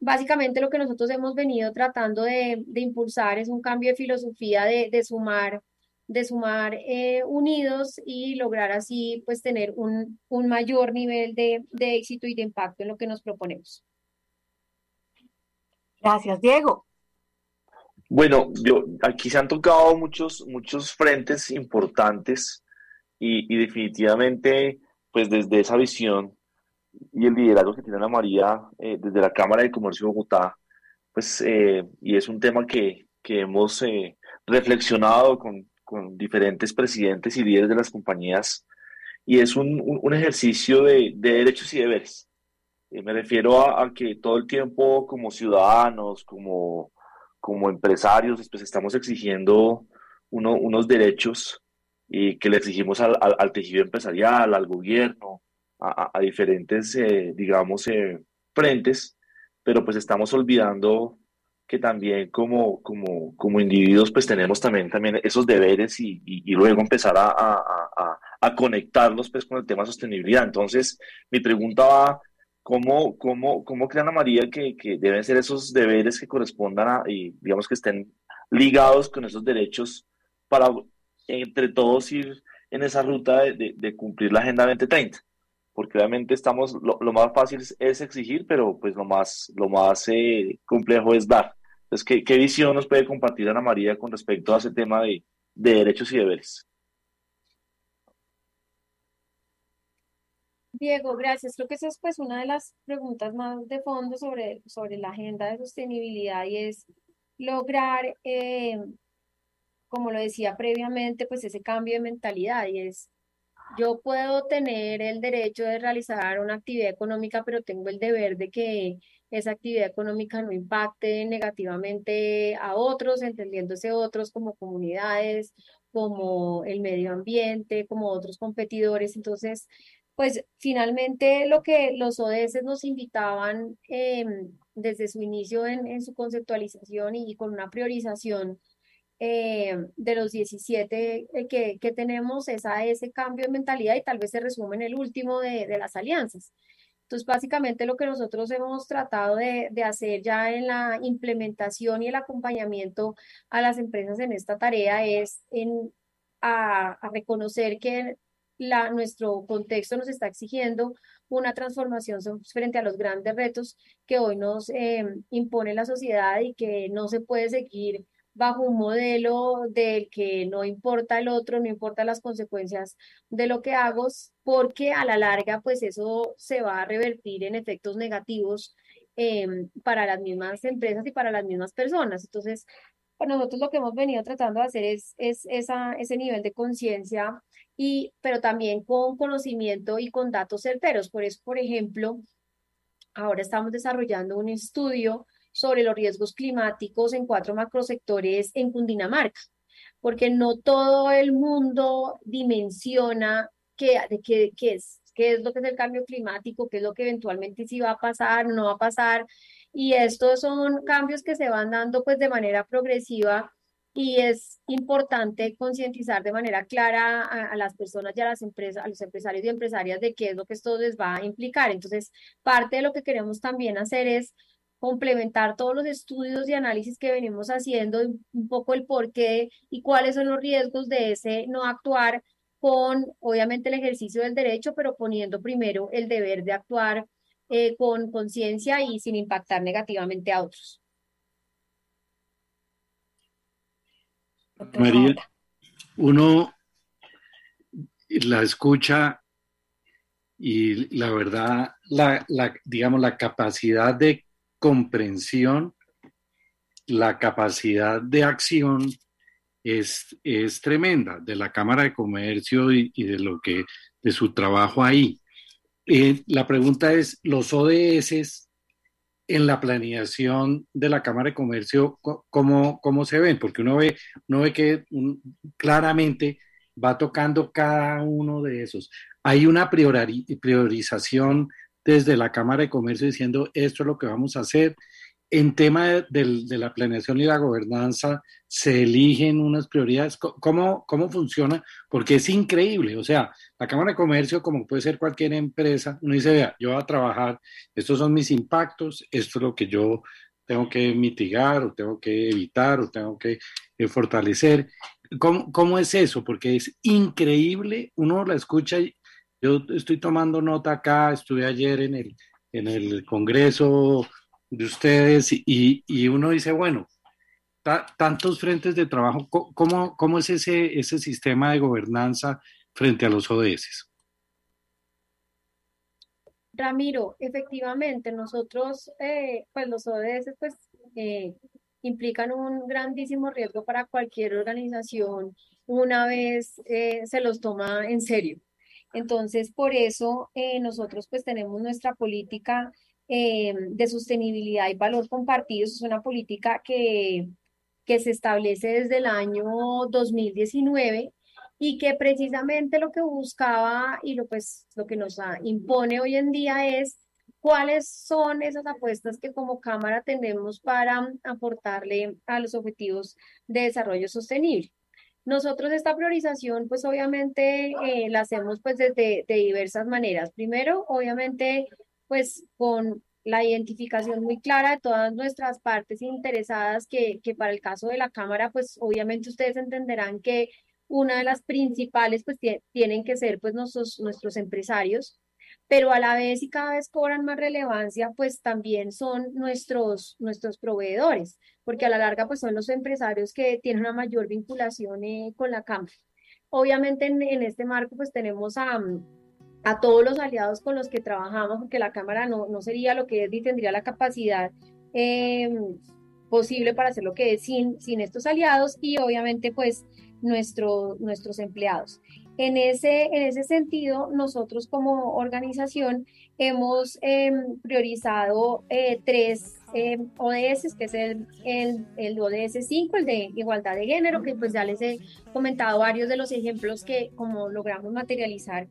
básicamente lo que nosotros hemos venido tratando de, de impulsar es un cambio de filosofía de, de sumar de sumar eh, unidos y lograr así pues tener un, un mayor nivel de, de éxito y de impacto en lo que nos proponemos. Gracias, Diego. Bueno, yo, aquí se han tocado muchos, muchos frentes importantes y, y definitivamente, pues desde esa visión y el liderazgo que tiene Ana María eh, desde la Cámara de Comercio de Bogotá, pues, eh, y es un tema que, que hemos eh, reflexionado con, con, diferentes presidentes y líderes de las compañías, y es un, un, ejercicio de, de, derechos y deberes. me refiero a, a, que todo el tiempo como ciudadanos, como, como empresarios, pues estamos exigiendo uno, unos derechos y que le exigimos al, al, al tejido empresarial, al gobierno, a, a diferentes, eh, digamos, eh, frentes, pero pues estamos olvidando que también como, como, como individuos pues tenemos también, también esos deberes y, y, y luego empezar a, a, a, conectarlos pues con el tema de sostenibilidad. Entonces, mi pregunta va, ¿cómo, cómo, cómo crean a María que, que deben ser esos deberes que correspondan a, y digamos que estén ligados con esos derechos para entre todos ir en esa ruta de, cumplir la Agenda 2030? porque obviamente estamos, lo, más fácil es exigir, pero pues lo más, lo más eh, complejo es dar. Entonces, ¿qué, ¿qué, visión nos puede compartir Ana María con respecto a ese tema de, de derechos y deberes? Diego, gracias. Creo que esa es pues una de las preguntas más de fondo sobre, sobre la agenda de sostenibilidad y es lograr, eh, como lo decía previamente, pues ese cambio de mentalidad y es yo puedo tener el derecho de realizar una actividad económica, pero tengo el deber de que esa actividad económica no impacte negativamente a otros, entendiéndose otros como comunidades, como el medio ambiente, como otros competidores. Entonces, pues finalmente lo que los ODS nos invitaban eh, desde su inicio en, en su conceptualización y, y con una priorización eh, de los 17 eh, que, que, tenemos es ese cambio de mentalidad y tal vez se resume en el último de, de las alianzas. Entonces, básicamente lo que nosotros hemos tratado de, de, hacer ya en la implementación y el acompañamiento a las empresas en esta tarea es en, a reconocer que la, nuestro contexto nos está exigiendo una transformación frente a los grandes retos que hoy nos eh, impone la sociedad y que no se puede seguir bajo un modelo del que no importa el otro, no importa las consecuencias de lo que hago, porque a la larga, pues eso se va a revertir en efectos negativos eh, para las mismas empresas y para las mismas personas. Entonces, para nosotros lo que hemos venido tratando de hacer es, es ese nivel de conciencia, y pero también con conocimiento y con datos certeros. Por eso, por ejemplo, ahora estamos desarrollando un estudio sobre los riesgos climáticos en cuatro macrosectores en Cundinamarca, porque no todo el mundo dimensiona qué, qué, qué es, qué es lo que es el cambio climático, qué es lo que eventualmente sí va a pasar, no va a pasar. Y estos son cambios que se van dando pues de manera progresiva y es importante concientizar de manera clara a, a, las personas y a las empresas, a los empresarios y empresarias de qué es lo que esto les va a implicar. Entonces, parte de lo que queremos también hacer es complementar todos los estudios y análisis que venimos haciendo, un poco el por qué y cuáles son los riesgos de ese no actuar con, obviamente, el ejercicio del derecho, pero poniendo primero el deber de actuar eh, con conciencia y sin impactar negativamente a otros. María, uno la escucha y la verdad, la, la, digamos, la capacidad de comprensión, la capacidad de acción es, es tremenda de la Cámara de Comercio y, de lo que de su trabajo ahí. Eh, la pregunta es, los ODS en la planeación de la Cámara de Comercio, ¿cómo, cómo se ven? Porque uno ve, uno ve que claramente va tocando cada uno de esos. Hay una priori, priorización desde la Cámara de Comercio diciendo esto es lo que vamos a hacer. En tema de, la planeación y la gobernanza, se eligen unas prioridades. ¿Cómo, ¿Cómo funciona? Porque es increíble. O sea, la Cámara de Comercio, como puede ser cualquier empresa, uno dice, vea, yo voy a trabajar, estos son mis impactos, esto es lo que yo tengo que mitigar o tengo que evitar o tengo que eh, fortalecer. ¿Cómo, ¿Cómo, es eso? Porque es increíble, uno la escucha yo estoy tomando nota acá, estuve ayer en el, en el Congreso de ustedes y, y uno dice, bueno, tantos frentes de trabajo, ¿cómo, cómo es ese, ese sistema de gobernanza frente a los ODS. Ramiro, efectivamente, nosotros, eh, pues los ODS, pues eh, implican un grandísimo riesgo para cualquier organización una vez eh, se los toma en serio. Entonces, por eso nosotros pues tenemos nuestra política de sostenibilidad y valor compartido. Es una política que, que se establece desde el año 2019 y que precisamente lo que buscaba y lo, pues, lo que nos impone hoy en día es cuáles son esas apuestas que como Cámara tenemos para aportarle a los objetivos de desarrollo sostenible. Nosotros esta priorización, pues obviamente eh, la hacemos pues desde de diversas maneras. Primero, obviamente, pues con la identificación muy clara de todas nuestras partes interesadas, que, que para el caso de la Cámara, pues obviamente ustedes entenderán que una de las principales pues tienen que ser pues nuestros, nuestros empresarios, pero a la vez y cada vez cobran más relevancia pues también son nuestros, nuestros proveedores, porque a la larga pues son los empresarios que tienen una mayor vinculación eh, con la Cámara. Obviamente en, este marco pues tenemos a, a todos los aliados con los que trabajamos, porque la Cámara no, no sería lo que es ni tendría la capacidad eh, posible para hacer lo que es sin, sin estos aliados y obviamente pues nuestro, nuestros empleados. En ese, en ese sentido, nosotros como organización hemos em, priorizado eh, tres em, ODS, que es el, el, el, ODS 5, el de igualdad de género, que pues ya les he comentado varios de los ejemplos que como logramos materializar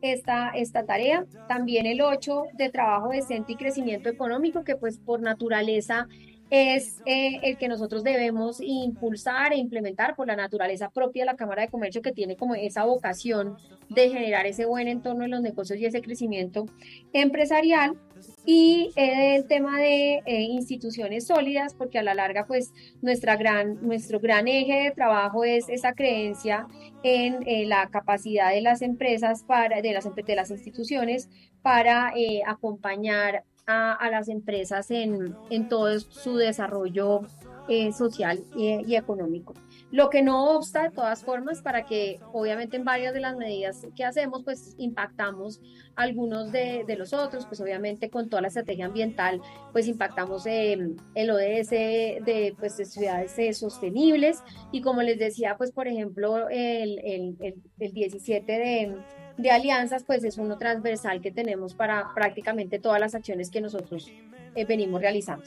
esta, esta tarea. También el 8 de trabajo decente y crecimiento económico, que pues por naturaleza es eh, el que nosotros debemos impulsar e implementar por la naturaleza propia de la Cámara de Comercio que tiene como esa vocación de generar ese buen entorno en los negocios y ese crecimiento empresarial. Y eh, el tema de eh, instituciones sólidas porque a la larga pues nuestra gran nuestro gran eje de trabajo es esa creencia en la capacidad de las empresas para de las de las instituciones para acompañar a, las empresas en, en, todo su desarrollo eh, social y, económico. Lo que no obsta de todas formas para que obviamente en varias de las medidas que hacemos pues impactamos algunos de, de los otros, pues obviamente con toda la estrategia ambiental pues impactamos el ODS de, pues, de ciudades eh, sostenibles y como les decía pues por ejemplo el, el, el, el 17 de de alianzas, pues es uno transversal que tenemos para prácticamente todas las acciones que nosotros eh, venimos realizando.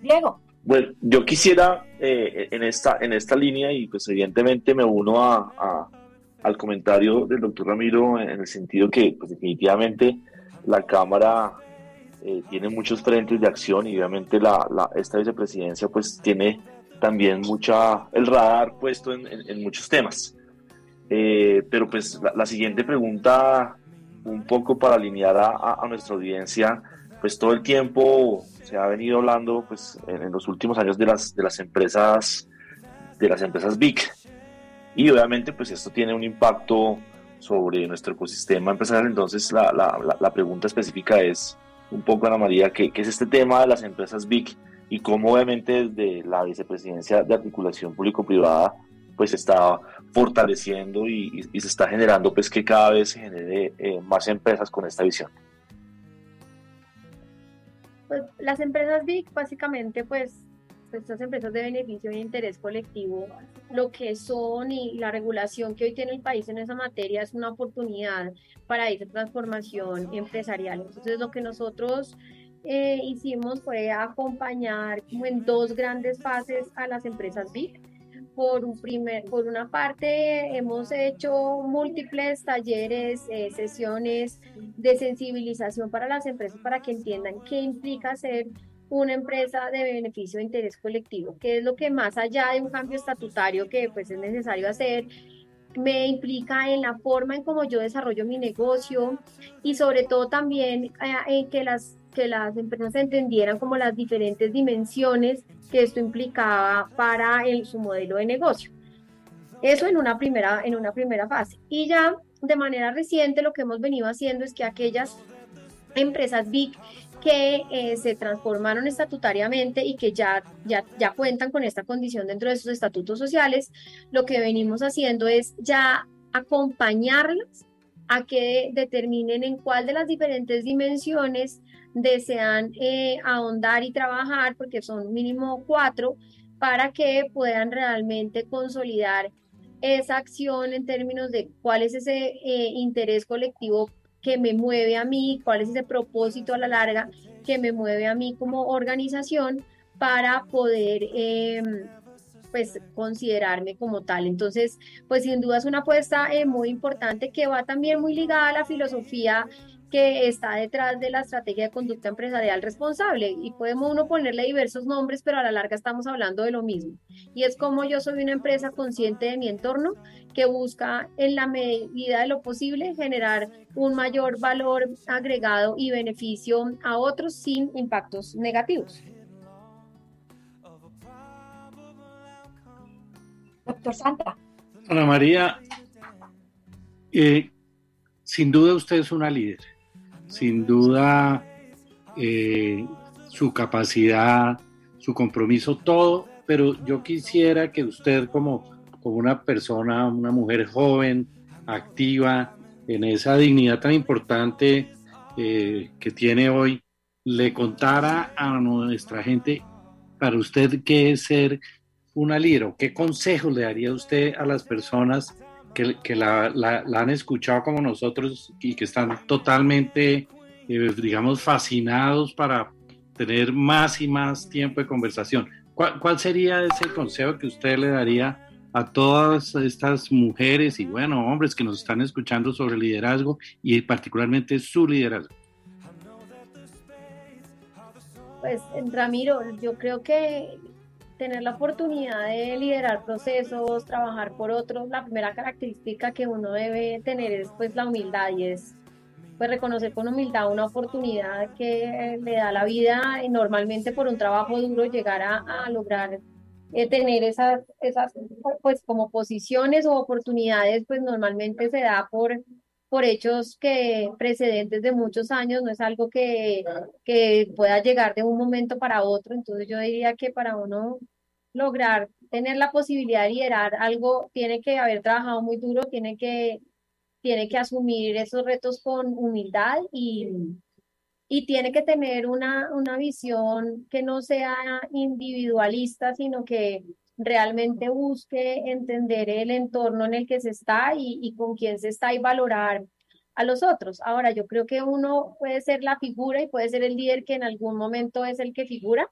Diego. Bueno, yo quisiera eh, en, esta, en esta línea y pues evidentemente me uno a, al comentario del doctor Ramiro en el sentido que pues definitivamente la Cámara eh, tiene muchos frentes de acción y obviamente la, la, esta vicepresidencia pues tiene también mucha, el radar puesto en, en, muchos temas. Eh, pero pues la, siguiente pregunta, un poco para alinear a, a, nuestra audiencia, pues todo el tiempo se ha venido hablando pues en, los últimos años de las, de las empresas de las empresas big y obviamente pues esto tiene un impacto sobre nuestro ecosistema empresarial. Entonces la, la, la pregunta específica es un poco Ana María ¿qué, ¿qué, es este tema de las empresas big y cómo obviamente desde la vicepresidencia de articulación público-privada pues está fortaleciendo y, se está generando pues que cada vez se genere eh, más empresas con esta visión. Pues las empresas BIC básicamente pues estas empresas de beneficio e interés colectivo, lo que son y la regulación que hoy tiene el país en esa materia es una oportunidad para esa transformación empresarial. Entonces, lo que nosotros eh, hicimos fue acompañar como en dos grandes fases a las empresas BIC. Por, un primer, por una parte, hemos hecho múltiples talleres, eh, sesiones de sensibilización para las empresas para que entiendan qué implica ser una empresa de beneficio de interés colectivo, qué es lo que más allá de un cambio estatutario que pues es necesario hacer, me implica en la forma en cómo yo desarrollo mi negocio y sobre todo también eh, en que las que las empresas entendieran como las diferentes dimensiones que esto implicaba para el, su modelo de negocio. Eso en una, primera, en una primera fase. Y ya de manera reciente lo que hemos venido haciendo es que aquellas empresas BIC que eh, se transformaron estatutariamente y que ya, ya, ya cuentan con esta condición dentro de sus estatutos sociales, lo que venimos haciendo es ya acompañarlas a que determinen en cuál de las diferentes dimensiones desean eh, ahondar y trabajar, porque son mínimo cuatro, para que puedan realmente consolidar esa acción en términos de cuál es ese eh, interés colectivo que me mueve a mí, cuál es ese propósito a la larga que me mueve a mí como organización para poder em, pues considerarme como tal. Entonces, pues sin duda es una apuesta eh, muy importante que va también muy ligada a la filosofía que está detrás de la estrategia de conducta empresarial responsable y podemos uno ponerle diversos nombres, pero a la larga estamos hablando de lo mismo. Y es como yo soy una empresa consciente de mi entorno que busca en la medida de lo posible generar un mayor valor agregado y beneficio a otros sin impactos negativos. Doctor Santa. Ana María, eh, sin duda usted es una líder sin duda eh, su capacidad, su compromiso, todo, pero yo quisiera que usted como, como una persona, una mujer joven, activa, en esa dignidad tan importante eh, que tiene hoy, le contara a nuestra gente para usted qué es ser una líder o qué consejo le daría usted a las personas que, la, han escuchado como nosotros y que están totalmente, eh, digamos, fascinados para tener más y más tiempo de conversación. ¿Cuál, sería ese consejo que usted le daría a todas estas mujeres y, bueno, hombres que nos están escuchando sobre liderazgo y particularmente su liderazgo? Pues, Ramiro, yo creo que tener la oportunidad de liderar procesos, trabajar por otros, la primera característica que uno debe tener es pues la humildad y es pues reconocer con humildad una oportunidad que le da la vida y normalmente por un trabajo duro llegar a, lograr eh, tener esas, esas pues como posiciones o oportunidades pues normalmente se da por por hechos que precedentes de muchos años, no es algo que, que pueda llegar de un momento para otro. Entonces yo diría que para uno lograr tener la posibilidad de liderar algo, tiene que haber trabajado muy duro, tiene que, tiene que asumir esos retos con humildad y, y tiene que tener una, una visión que no sea individualista, sino que realmente busque entender el entorno en el que se está y, con quién se está y valorar a los otros. Ahora, yo creo que uno puede ser la figura y puede ser el líder que en algún momento es el que figura,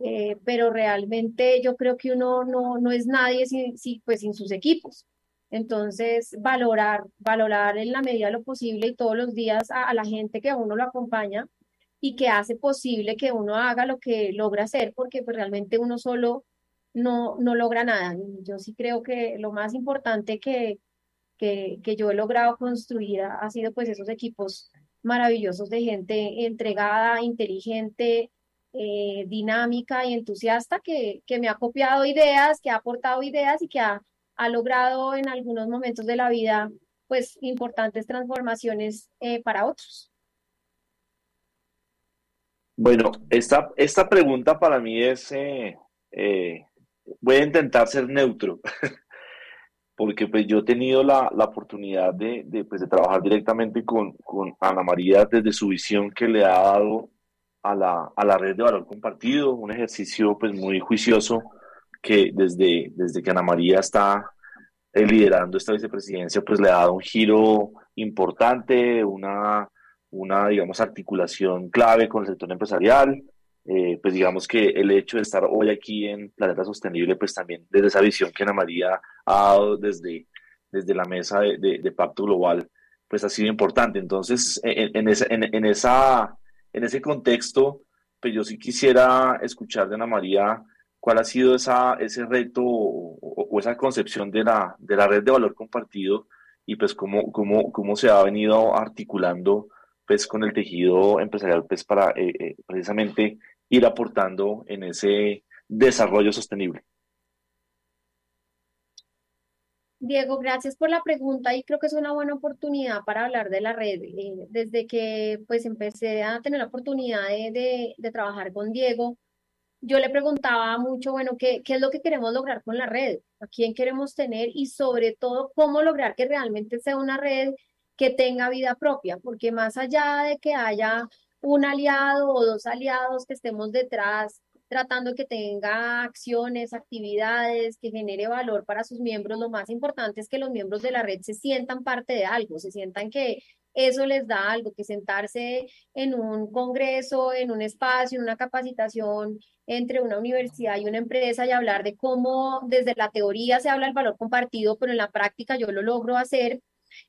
eh, pero realmente yo creo que uno no, no es nadie sin, pues, sin sus equipos. Entonces, valorar, valorar en la medida de lo posible y todos los días a, la gente que a uno lo acompaña y que hace posible que uno haga lo que logra hacer, porque pues, realmente uno solo no, no logra nada. Yo sí creo que lo más importante que, que, que yo he logrado construir ha, sido pues esos equipos maravillosos de gente entregada, inteligente, eh, dinámica y entusiasta que, que, me ha copiado ideas, que ha aportado ideas y que ha, ha logrado en algunos momentos de la vida pues importantes transformaciones eh, para otros. Bueno, esta, esta pregunta para mí es eh, voy a intentar ser neutro, porque pues yo he tenido la, la oportunidad de, de, pues, de, trabajar directamente con, con, Ana María desde su visión que le ha dado a la, a la red de valor compartido, un ejercicio pues muy juicioso que desde, desde que Ana María está eh, liderando esta vicepresidencia pues le ha dado un giro importante, una, una digamos articulación clave con el sector empresarial, eh, pues digamos que el hecho de estar hoy aquí en Planeta Sostenible, pues también desde esa visión que Ana María ha dado desde, desde la mesa de, Pacto Global, pues ha sido importante. Entonces, en, esa, en ese contexto, pues yo sí quisiera escuchar de Ana María cuál ha sido esa, ese reto o, esa concepción de la, de la red de valor compartido y pues cómo, cómo, cómo se ha venido articulando pues con el tejido empresarial pues para eh, eh, precisamente ir aportando en ese desarrollo sostenible. Diego, gracias por la pregunta y creo que es una buena oportunidad para hablar de la red. Eh, desde que pues empecé a tener la oportunidad de, de, de, trabajar con Diego, yo le preguntaba mucho, bueno, ¿qué, ¿qué es lo que queremos lograr con la red? ¿A quién queremos tener? Y sobre todo, ¿cómo lograr que realmente sea una red que tenga vida propia? Porque más allá de que haya un aliado o dos aliados que estemos detrás tratando que tenga acciones, actividades, que genere valor para sus miembros. Lo más importante es que los miembros de la red se sientan parte de algo, se sientan que eso les da algo, que sentarse en un congreso, en un espacio, en una capacitación entre una universidad y una empresa y hablar de cómo desde la teoría se habla el valor compartido, pero en la práctica yo lo logro hacer.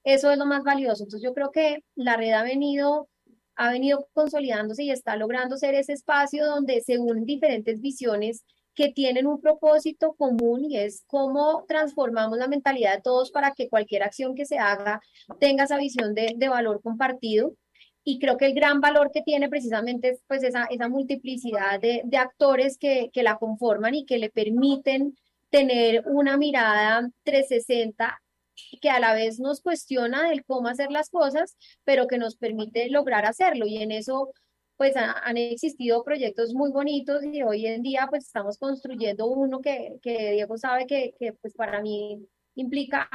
Eso es lo más valioso. Entonces yo creo que la red ha venido ha venido consolidándose y está logrando ser ese espacio donde se unen diferentes visiones que tienen un propósito común y es cómo transformamos la mentalidad de todos para que cualquier acción que se haga tenga esa visión de, de valor compartido. Y creo que el gran valor que tiene precisamente es pues esa, esa multiplicidad de, de actores que, que la conforman y que le permiten tener una mirada 360 que a la vez nos cuestiona del cómo hacer las cosas, pero que nos permite lograr hacerlo. Y en eso, pues han existido proyectos muy bonitos y hoy en día, pues estamos construyendo uno que, que Diego sabe que, que, pues para mí implica,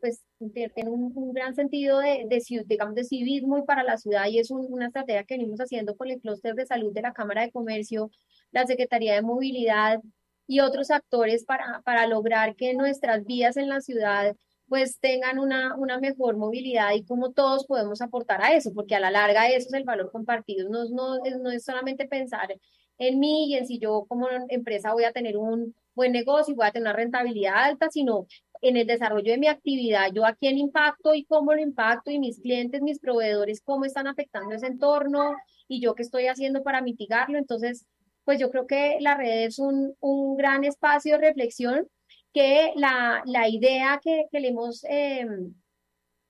pues, tiene un, un gran sentido de, de, digamos, de civismo y para la ciudad y es una estrategia que venimos haciendo con el clúster de salud de la Cámara de Comercio, la Secretaría de Movilidad y otros actores para, para lograr que nuestras vías en la ciudad pues tengan una, una mejor movilidad y cómo todos podemos aportar a eso, porque a la larga eso es el valor compartido, no, no, no es solamente pensar en mí y en si yo como empresa voy a tener un buen negocio y voy a tener una rentabilidad alta, sino en el desarrollo de mi actividad, yo a quién impacto y cómo lo impacto y mis clientes, mis proveedores, cómo están afectando ese entorno y yo qué estoy haciendo para mitigarlo. Entonces, pues yo creo que la red es un, un gran espacio de reflexión que la, la idea que, que le hemos... Em,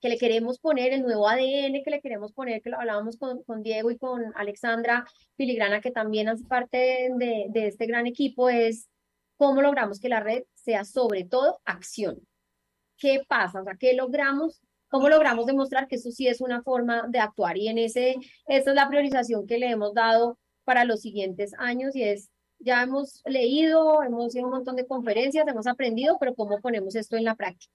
que le queremos poner, el nuevo ADN que le queremos poner, que lo hablábamos con, con Diego y con Alexandra Filigrana, que también hace parte de, de, este gran equipo, es cómo logramos que la red sea sobre todo acción. ¿Qué pasa? O sea, ¿qué logramos? ¿Cómo logramos demostrar que eso sí es una forma de actuar? Y en ese, esta es la priorización que le hemos dado para los siguientes años y es ya hemos leído, hemos ido un montón de conferencias, hemos aprendido, pero ¿cómo ponemos esto en la práctica?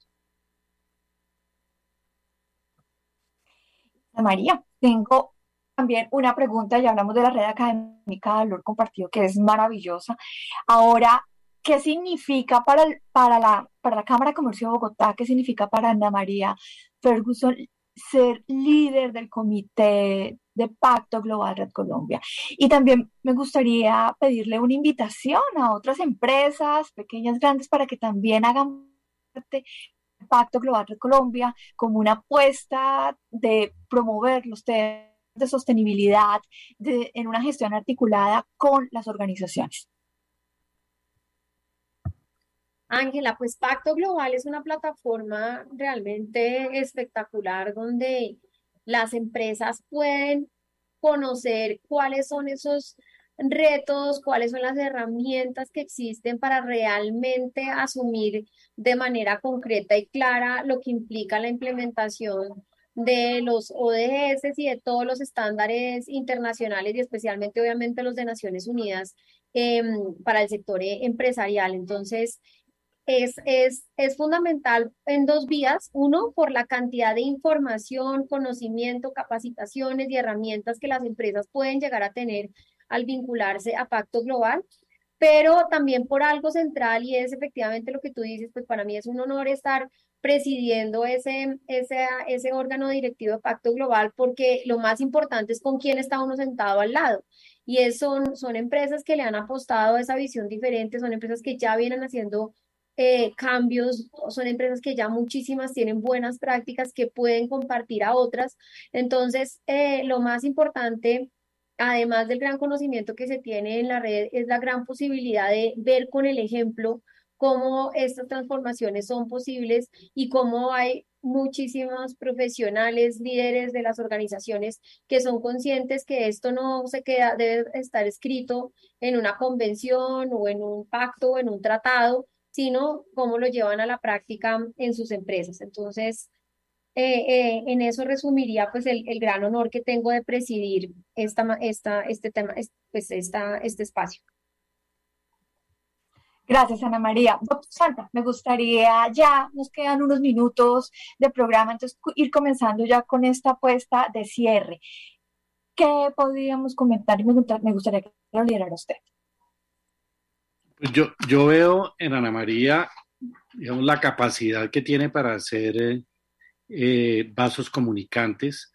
María, tengo también una pregunta, ya hablamos de la red académica de valor compartido, que es maravillosa. Ahora, ¿qué significa para, para, la, para la Cámara de Comercio de Bogotá, qué significa para Ana María Ferguson ser líder del comité de Pacto Global Red Colombia. Y también me gustaría pedirle una invitación a otras empresas, pequeñas, grandes, para que también hagan parte del Pacto Global Red Colombia como una apuesta de promover los temas de sostenibilidad de, en una gestión articulada con las organizaciones. Ángela, pues Pacto Global es una plataforma realmente espectacular donde las empresas pueden conocer cuáles son esos retos, cuáles son las herramientas que existen para realmente asumir de manera concreta y clara lo que implica la implementación de los ODS y de todos los estándares internacionales y especialmente obviamente los de Naciones Unidas eh, para el sector empresarial. Entonces, es, es, es fundamental en dos vías. Uno, por la cantidad de información, conocimiento, capacitaciones y herramientas que las empresas pueden llegar a tener al vincularse a Pacto Global, pero también por algo central y es efectivamente lo que tú dices, pues para mí es un honor estar presidiendo ese, ese, ese órgano directivo de Pacto Global porque lo más importante es con quién está uno sentado al lado. Y es, son, son empresas que le han apostado a esa visión diferente, son empresas que ya vienen haciendo eh, cambios, son empresas que ya muchísimas tienen buenas prácticas que pueden compartir a otras. Entonces, eh, lo más importante, además del gran conocimiento que se tiene en la red, es la gran posibilidad de ver con el ejemplo cómo estas transformaciones son posibles y cómo hay muchísimos profesionales, líderes de las organizaciones que son conscientes que esto no se queda, debe estar escrito en una convención o en un pacto o en un tratado, sino cómo lo llevan a la práctica en sus empresas. Entonces, eh, eh, en eso resumiría pues el, el, gran honor que tengo de presidir esta, esta, este tema, pues esta, este espacio. Gracias, Ana María. Doctor Santa, me gustaría ya, nos quedan unos minutos de programa, entonces ir comenzando ya con esta apuesta de cierre. ¿Qué podríamos comentar? Me gustaría que lo liderara usted. Yo, yo veo en Ana María, digamos, la capacidad que tiene para hacer eh, vasos comunicantes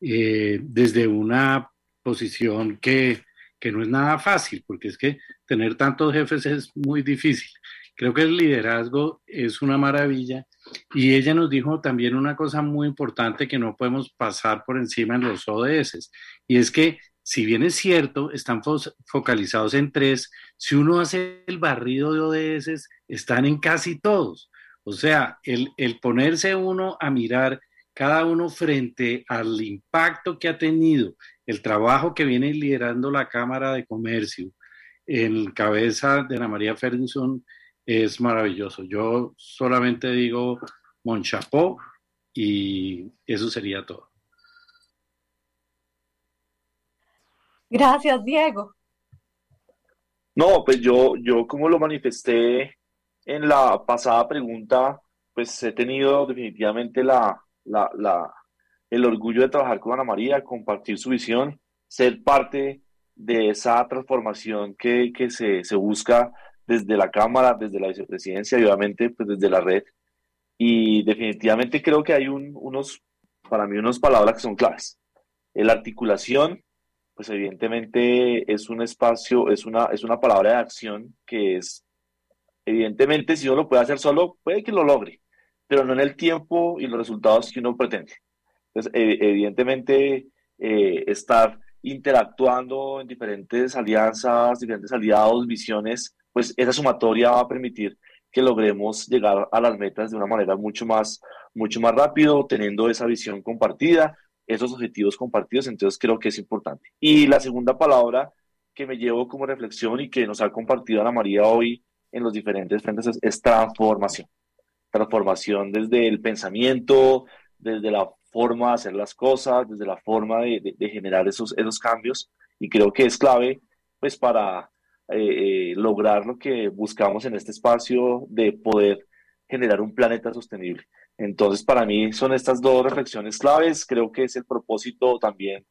eh, desde una posición que, que no es nada fácil, porque es que tener tantos jefes es muy difícil. Creo que el liderazgo es una maravilla y ella nos dijo también una cosa muy importante que no podemos pasar por encima en los ODS y es que si bien es cierto, están focalizados en tres, si uno hace el barrido de ODS, están en casi todos. O sea, el, el ponerse uno a mirar cada uno frente al impacto que ha tenido el trabajo que viene liderando la Cámara de Comercio, en cabeza de Ana María Ferguson es maravilloso. Yo solamente digo Monchapó y eso sería todo. Gracias, Diego. No, pues yo, yo como lo manifesté en la pasada pregunta, pues he tenido definitivamente la, la, el orgullo de trabajar con Ana María, compartir su visión, ser parte de esa transformación que, que se, se, busca desde la Cámara, desde la vicepresidencia y obviamente pues desde la red. Y definitivamente creo que hay un, unos, para mí, unas palabras que son claves. La articulación, pues evidentemente es un espacio, es una, es una palabra de acción que es, evidentemente si uno lo puede hacer solo, puede que lo logre, pero no en el tiempo y los resultados que uno pretende. Entonces, evidentemente, eh, estar interactuando en diferentes alianzas, diferentes aliados, visiones, pues esa sumatoria va a permitir que logremos llegar a las metas de una manera mucho más, mucho más rápido, teniendo esa visión compartida, esos objetivos compartidos, entonces creo que es importante. Y la segunda palabra que me llevo como reflexión y que nos ha compartido Ana María hoy en los diferentes frentes es, transformación. Transformación desde el pensamiento, desde la forma de hacer las cosas, desde la forma de, de, generar esos, esos cambios y creo que es clave pues para eh, eh, lograr lo que buscamos en este espacio de poder generar un planeta sostenible. Entonces, para mí son estas dos reflexiones claves, creo que es el propósito también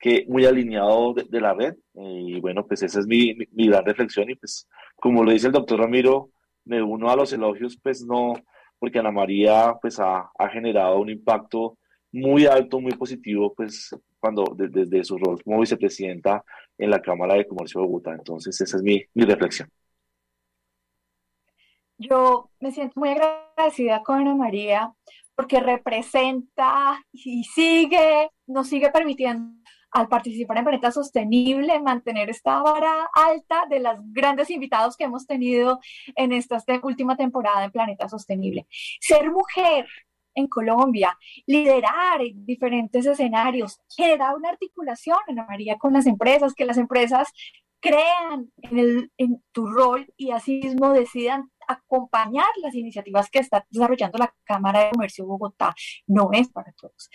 que muy alineado de, la red y bueno, pues esa es mi, mi, gran reflexión y pues como lo dice el doctor Ramiro, me uno a los elogios, pues no, porque Ana María pues ha, generado un impacto muy alto, muy positivo, pues cuando desde, desde su rol como vicepresidenta en la Cámara de Comercio de Bogotá. Entonces, esa es mi, mi reflexión. Yo me siento muy agradecida con Ana María porque representa y sigue, nos sigue permitiendo al participar en Planeta Sostenible, mantener esta vara alta de los grandes invitados que hemos tenido en esta última temporada en Planeta Sostenible. Ser mujer en Colombia, liderar en diferentes escenarios, generar una articulación, Ana María, con las empresas, que las empresas crean en, el, en tu rol y así mismo decidan acompañar las iniciativas que está desarrollando la Cámara de Comercio de Bogotá. No es para todos.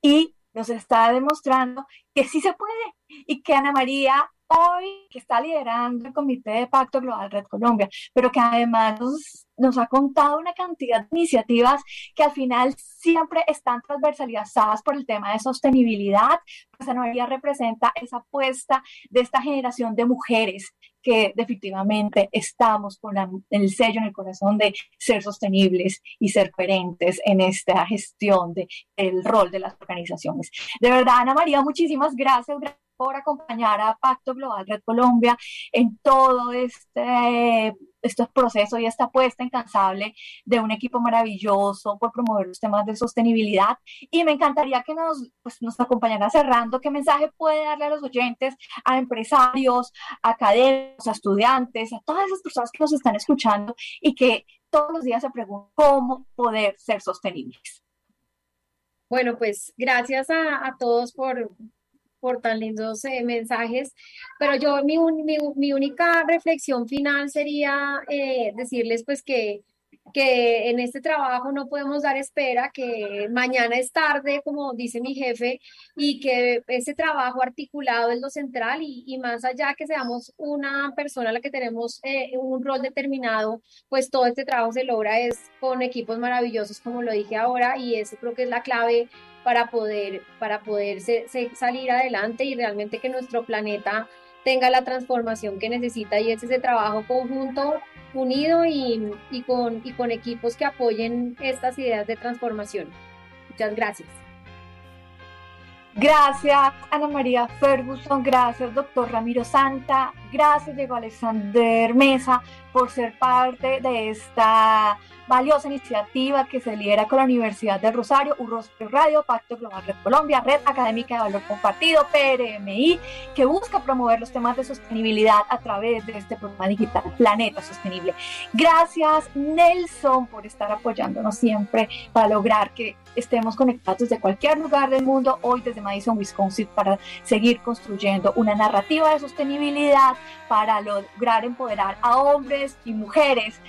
Y nos está demostrando que sí se puede y que Ana María hoy que está liderando el Comité de Pacto Global Red Colombia, pero que además nos, nos, ha contado una cantidad de iniciativas que al final siempre están transversalizadas por el tema de sostenibilidad, pues Ana María representa esa apuesta de esta generación de mujeres que definitivamente estamos con la, el sello en el corazón de ser sostenibles y ser coherentes en esta gestión del de, rol de las organizaciones. De verdad, Ana María, muchísimas gracias por acompañar a Pacto Global Red Colombia en todo este, este proceso y esta apuesta incansable de un equipo maravilloso por promover los temas de sostenibilidad. Y me encantaría que nos, pues, nos acompañara cerrando. ¿Qué mensaje puede darle a los oyentes, a empresarios, a académicos, a estudiantes, a todas esas personas que nos están escuchando y que todos los días se preguntan cómo poder ser sostenibles? Bueno, pues gracias a, a todos por, por tan lindos eh, mensajes. Pero yo, mi, mi, mi, única reflexión final sería eh, decirles pues que que en este trabajo no podemos dar espera, que mañana es tarde, como dice mi jefe, y que ese trabajo articulado es lo central y, más allá que seamos una persona a la que tenemos eh, un rol determinado, pues todo este trabajo se logra es con equipos maravillosos, como lo dije ahora, y eso creo que es la clave para poder, para poder salir adelante y realmente que nuestro planeta tenga la transformación que necesita y es ese trabajo conjunto unido y, y, con, y con equipos que apoyen estas ideas de transformación. Muchas gracias. Gracias, Ana María Ferguson. Gracias, doctor Ramiro Santa. Gracias, Diego Alexander Mesa, por ser parte de esta valiosa iniciativa que se lidera con la Universidad del Rosario, Urrostro Radio, Pacto Global Red Colombia, Red Académica de Valor Compartido, PRMI, que busca promover los temas de sostenibilidad a través de este programa digital Planeta Sostenible. Gracias, Nelson, por estar apoyándonos siempre para lograr que estemos conectados desde cualquier lugar del mundo, hoy desde Madison, Wisconsin, para seguir construyendo una narrativa de sostenibilidad, para lograr empoderar a y mujeres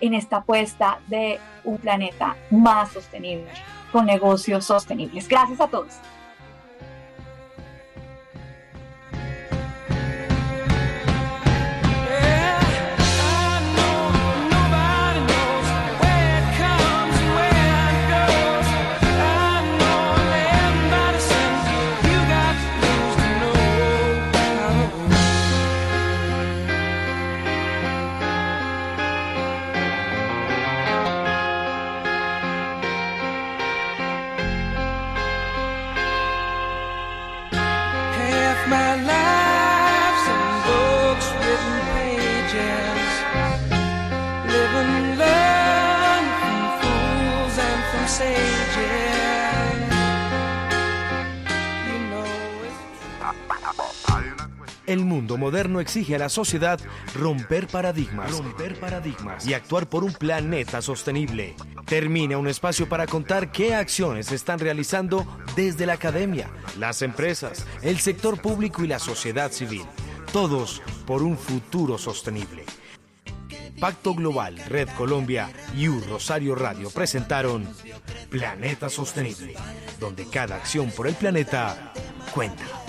en esta apuesta de un planeta más sostenible, con negocios sostenibles. Gracias a todos. El mundo moderno exige a la sociedad romper paradigmas, romper paradigmas y actuar por un planeta sostenible. Termina un espacio para contar qué acciones se están realizando desde la academia, las empresas, el sector público y la sociedad civil. Todos por un futuro sostenible. Pacto Global, Red Colombia y U Rosario Radio presentaron Planeta Sostenible, donde cada acción por el planeta cuenta.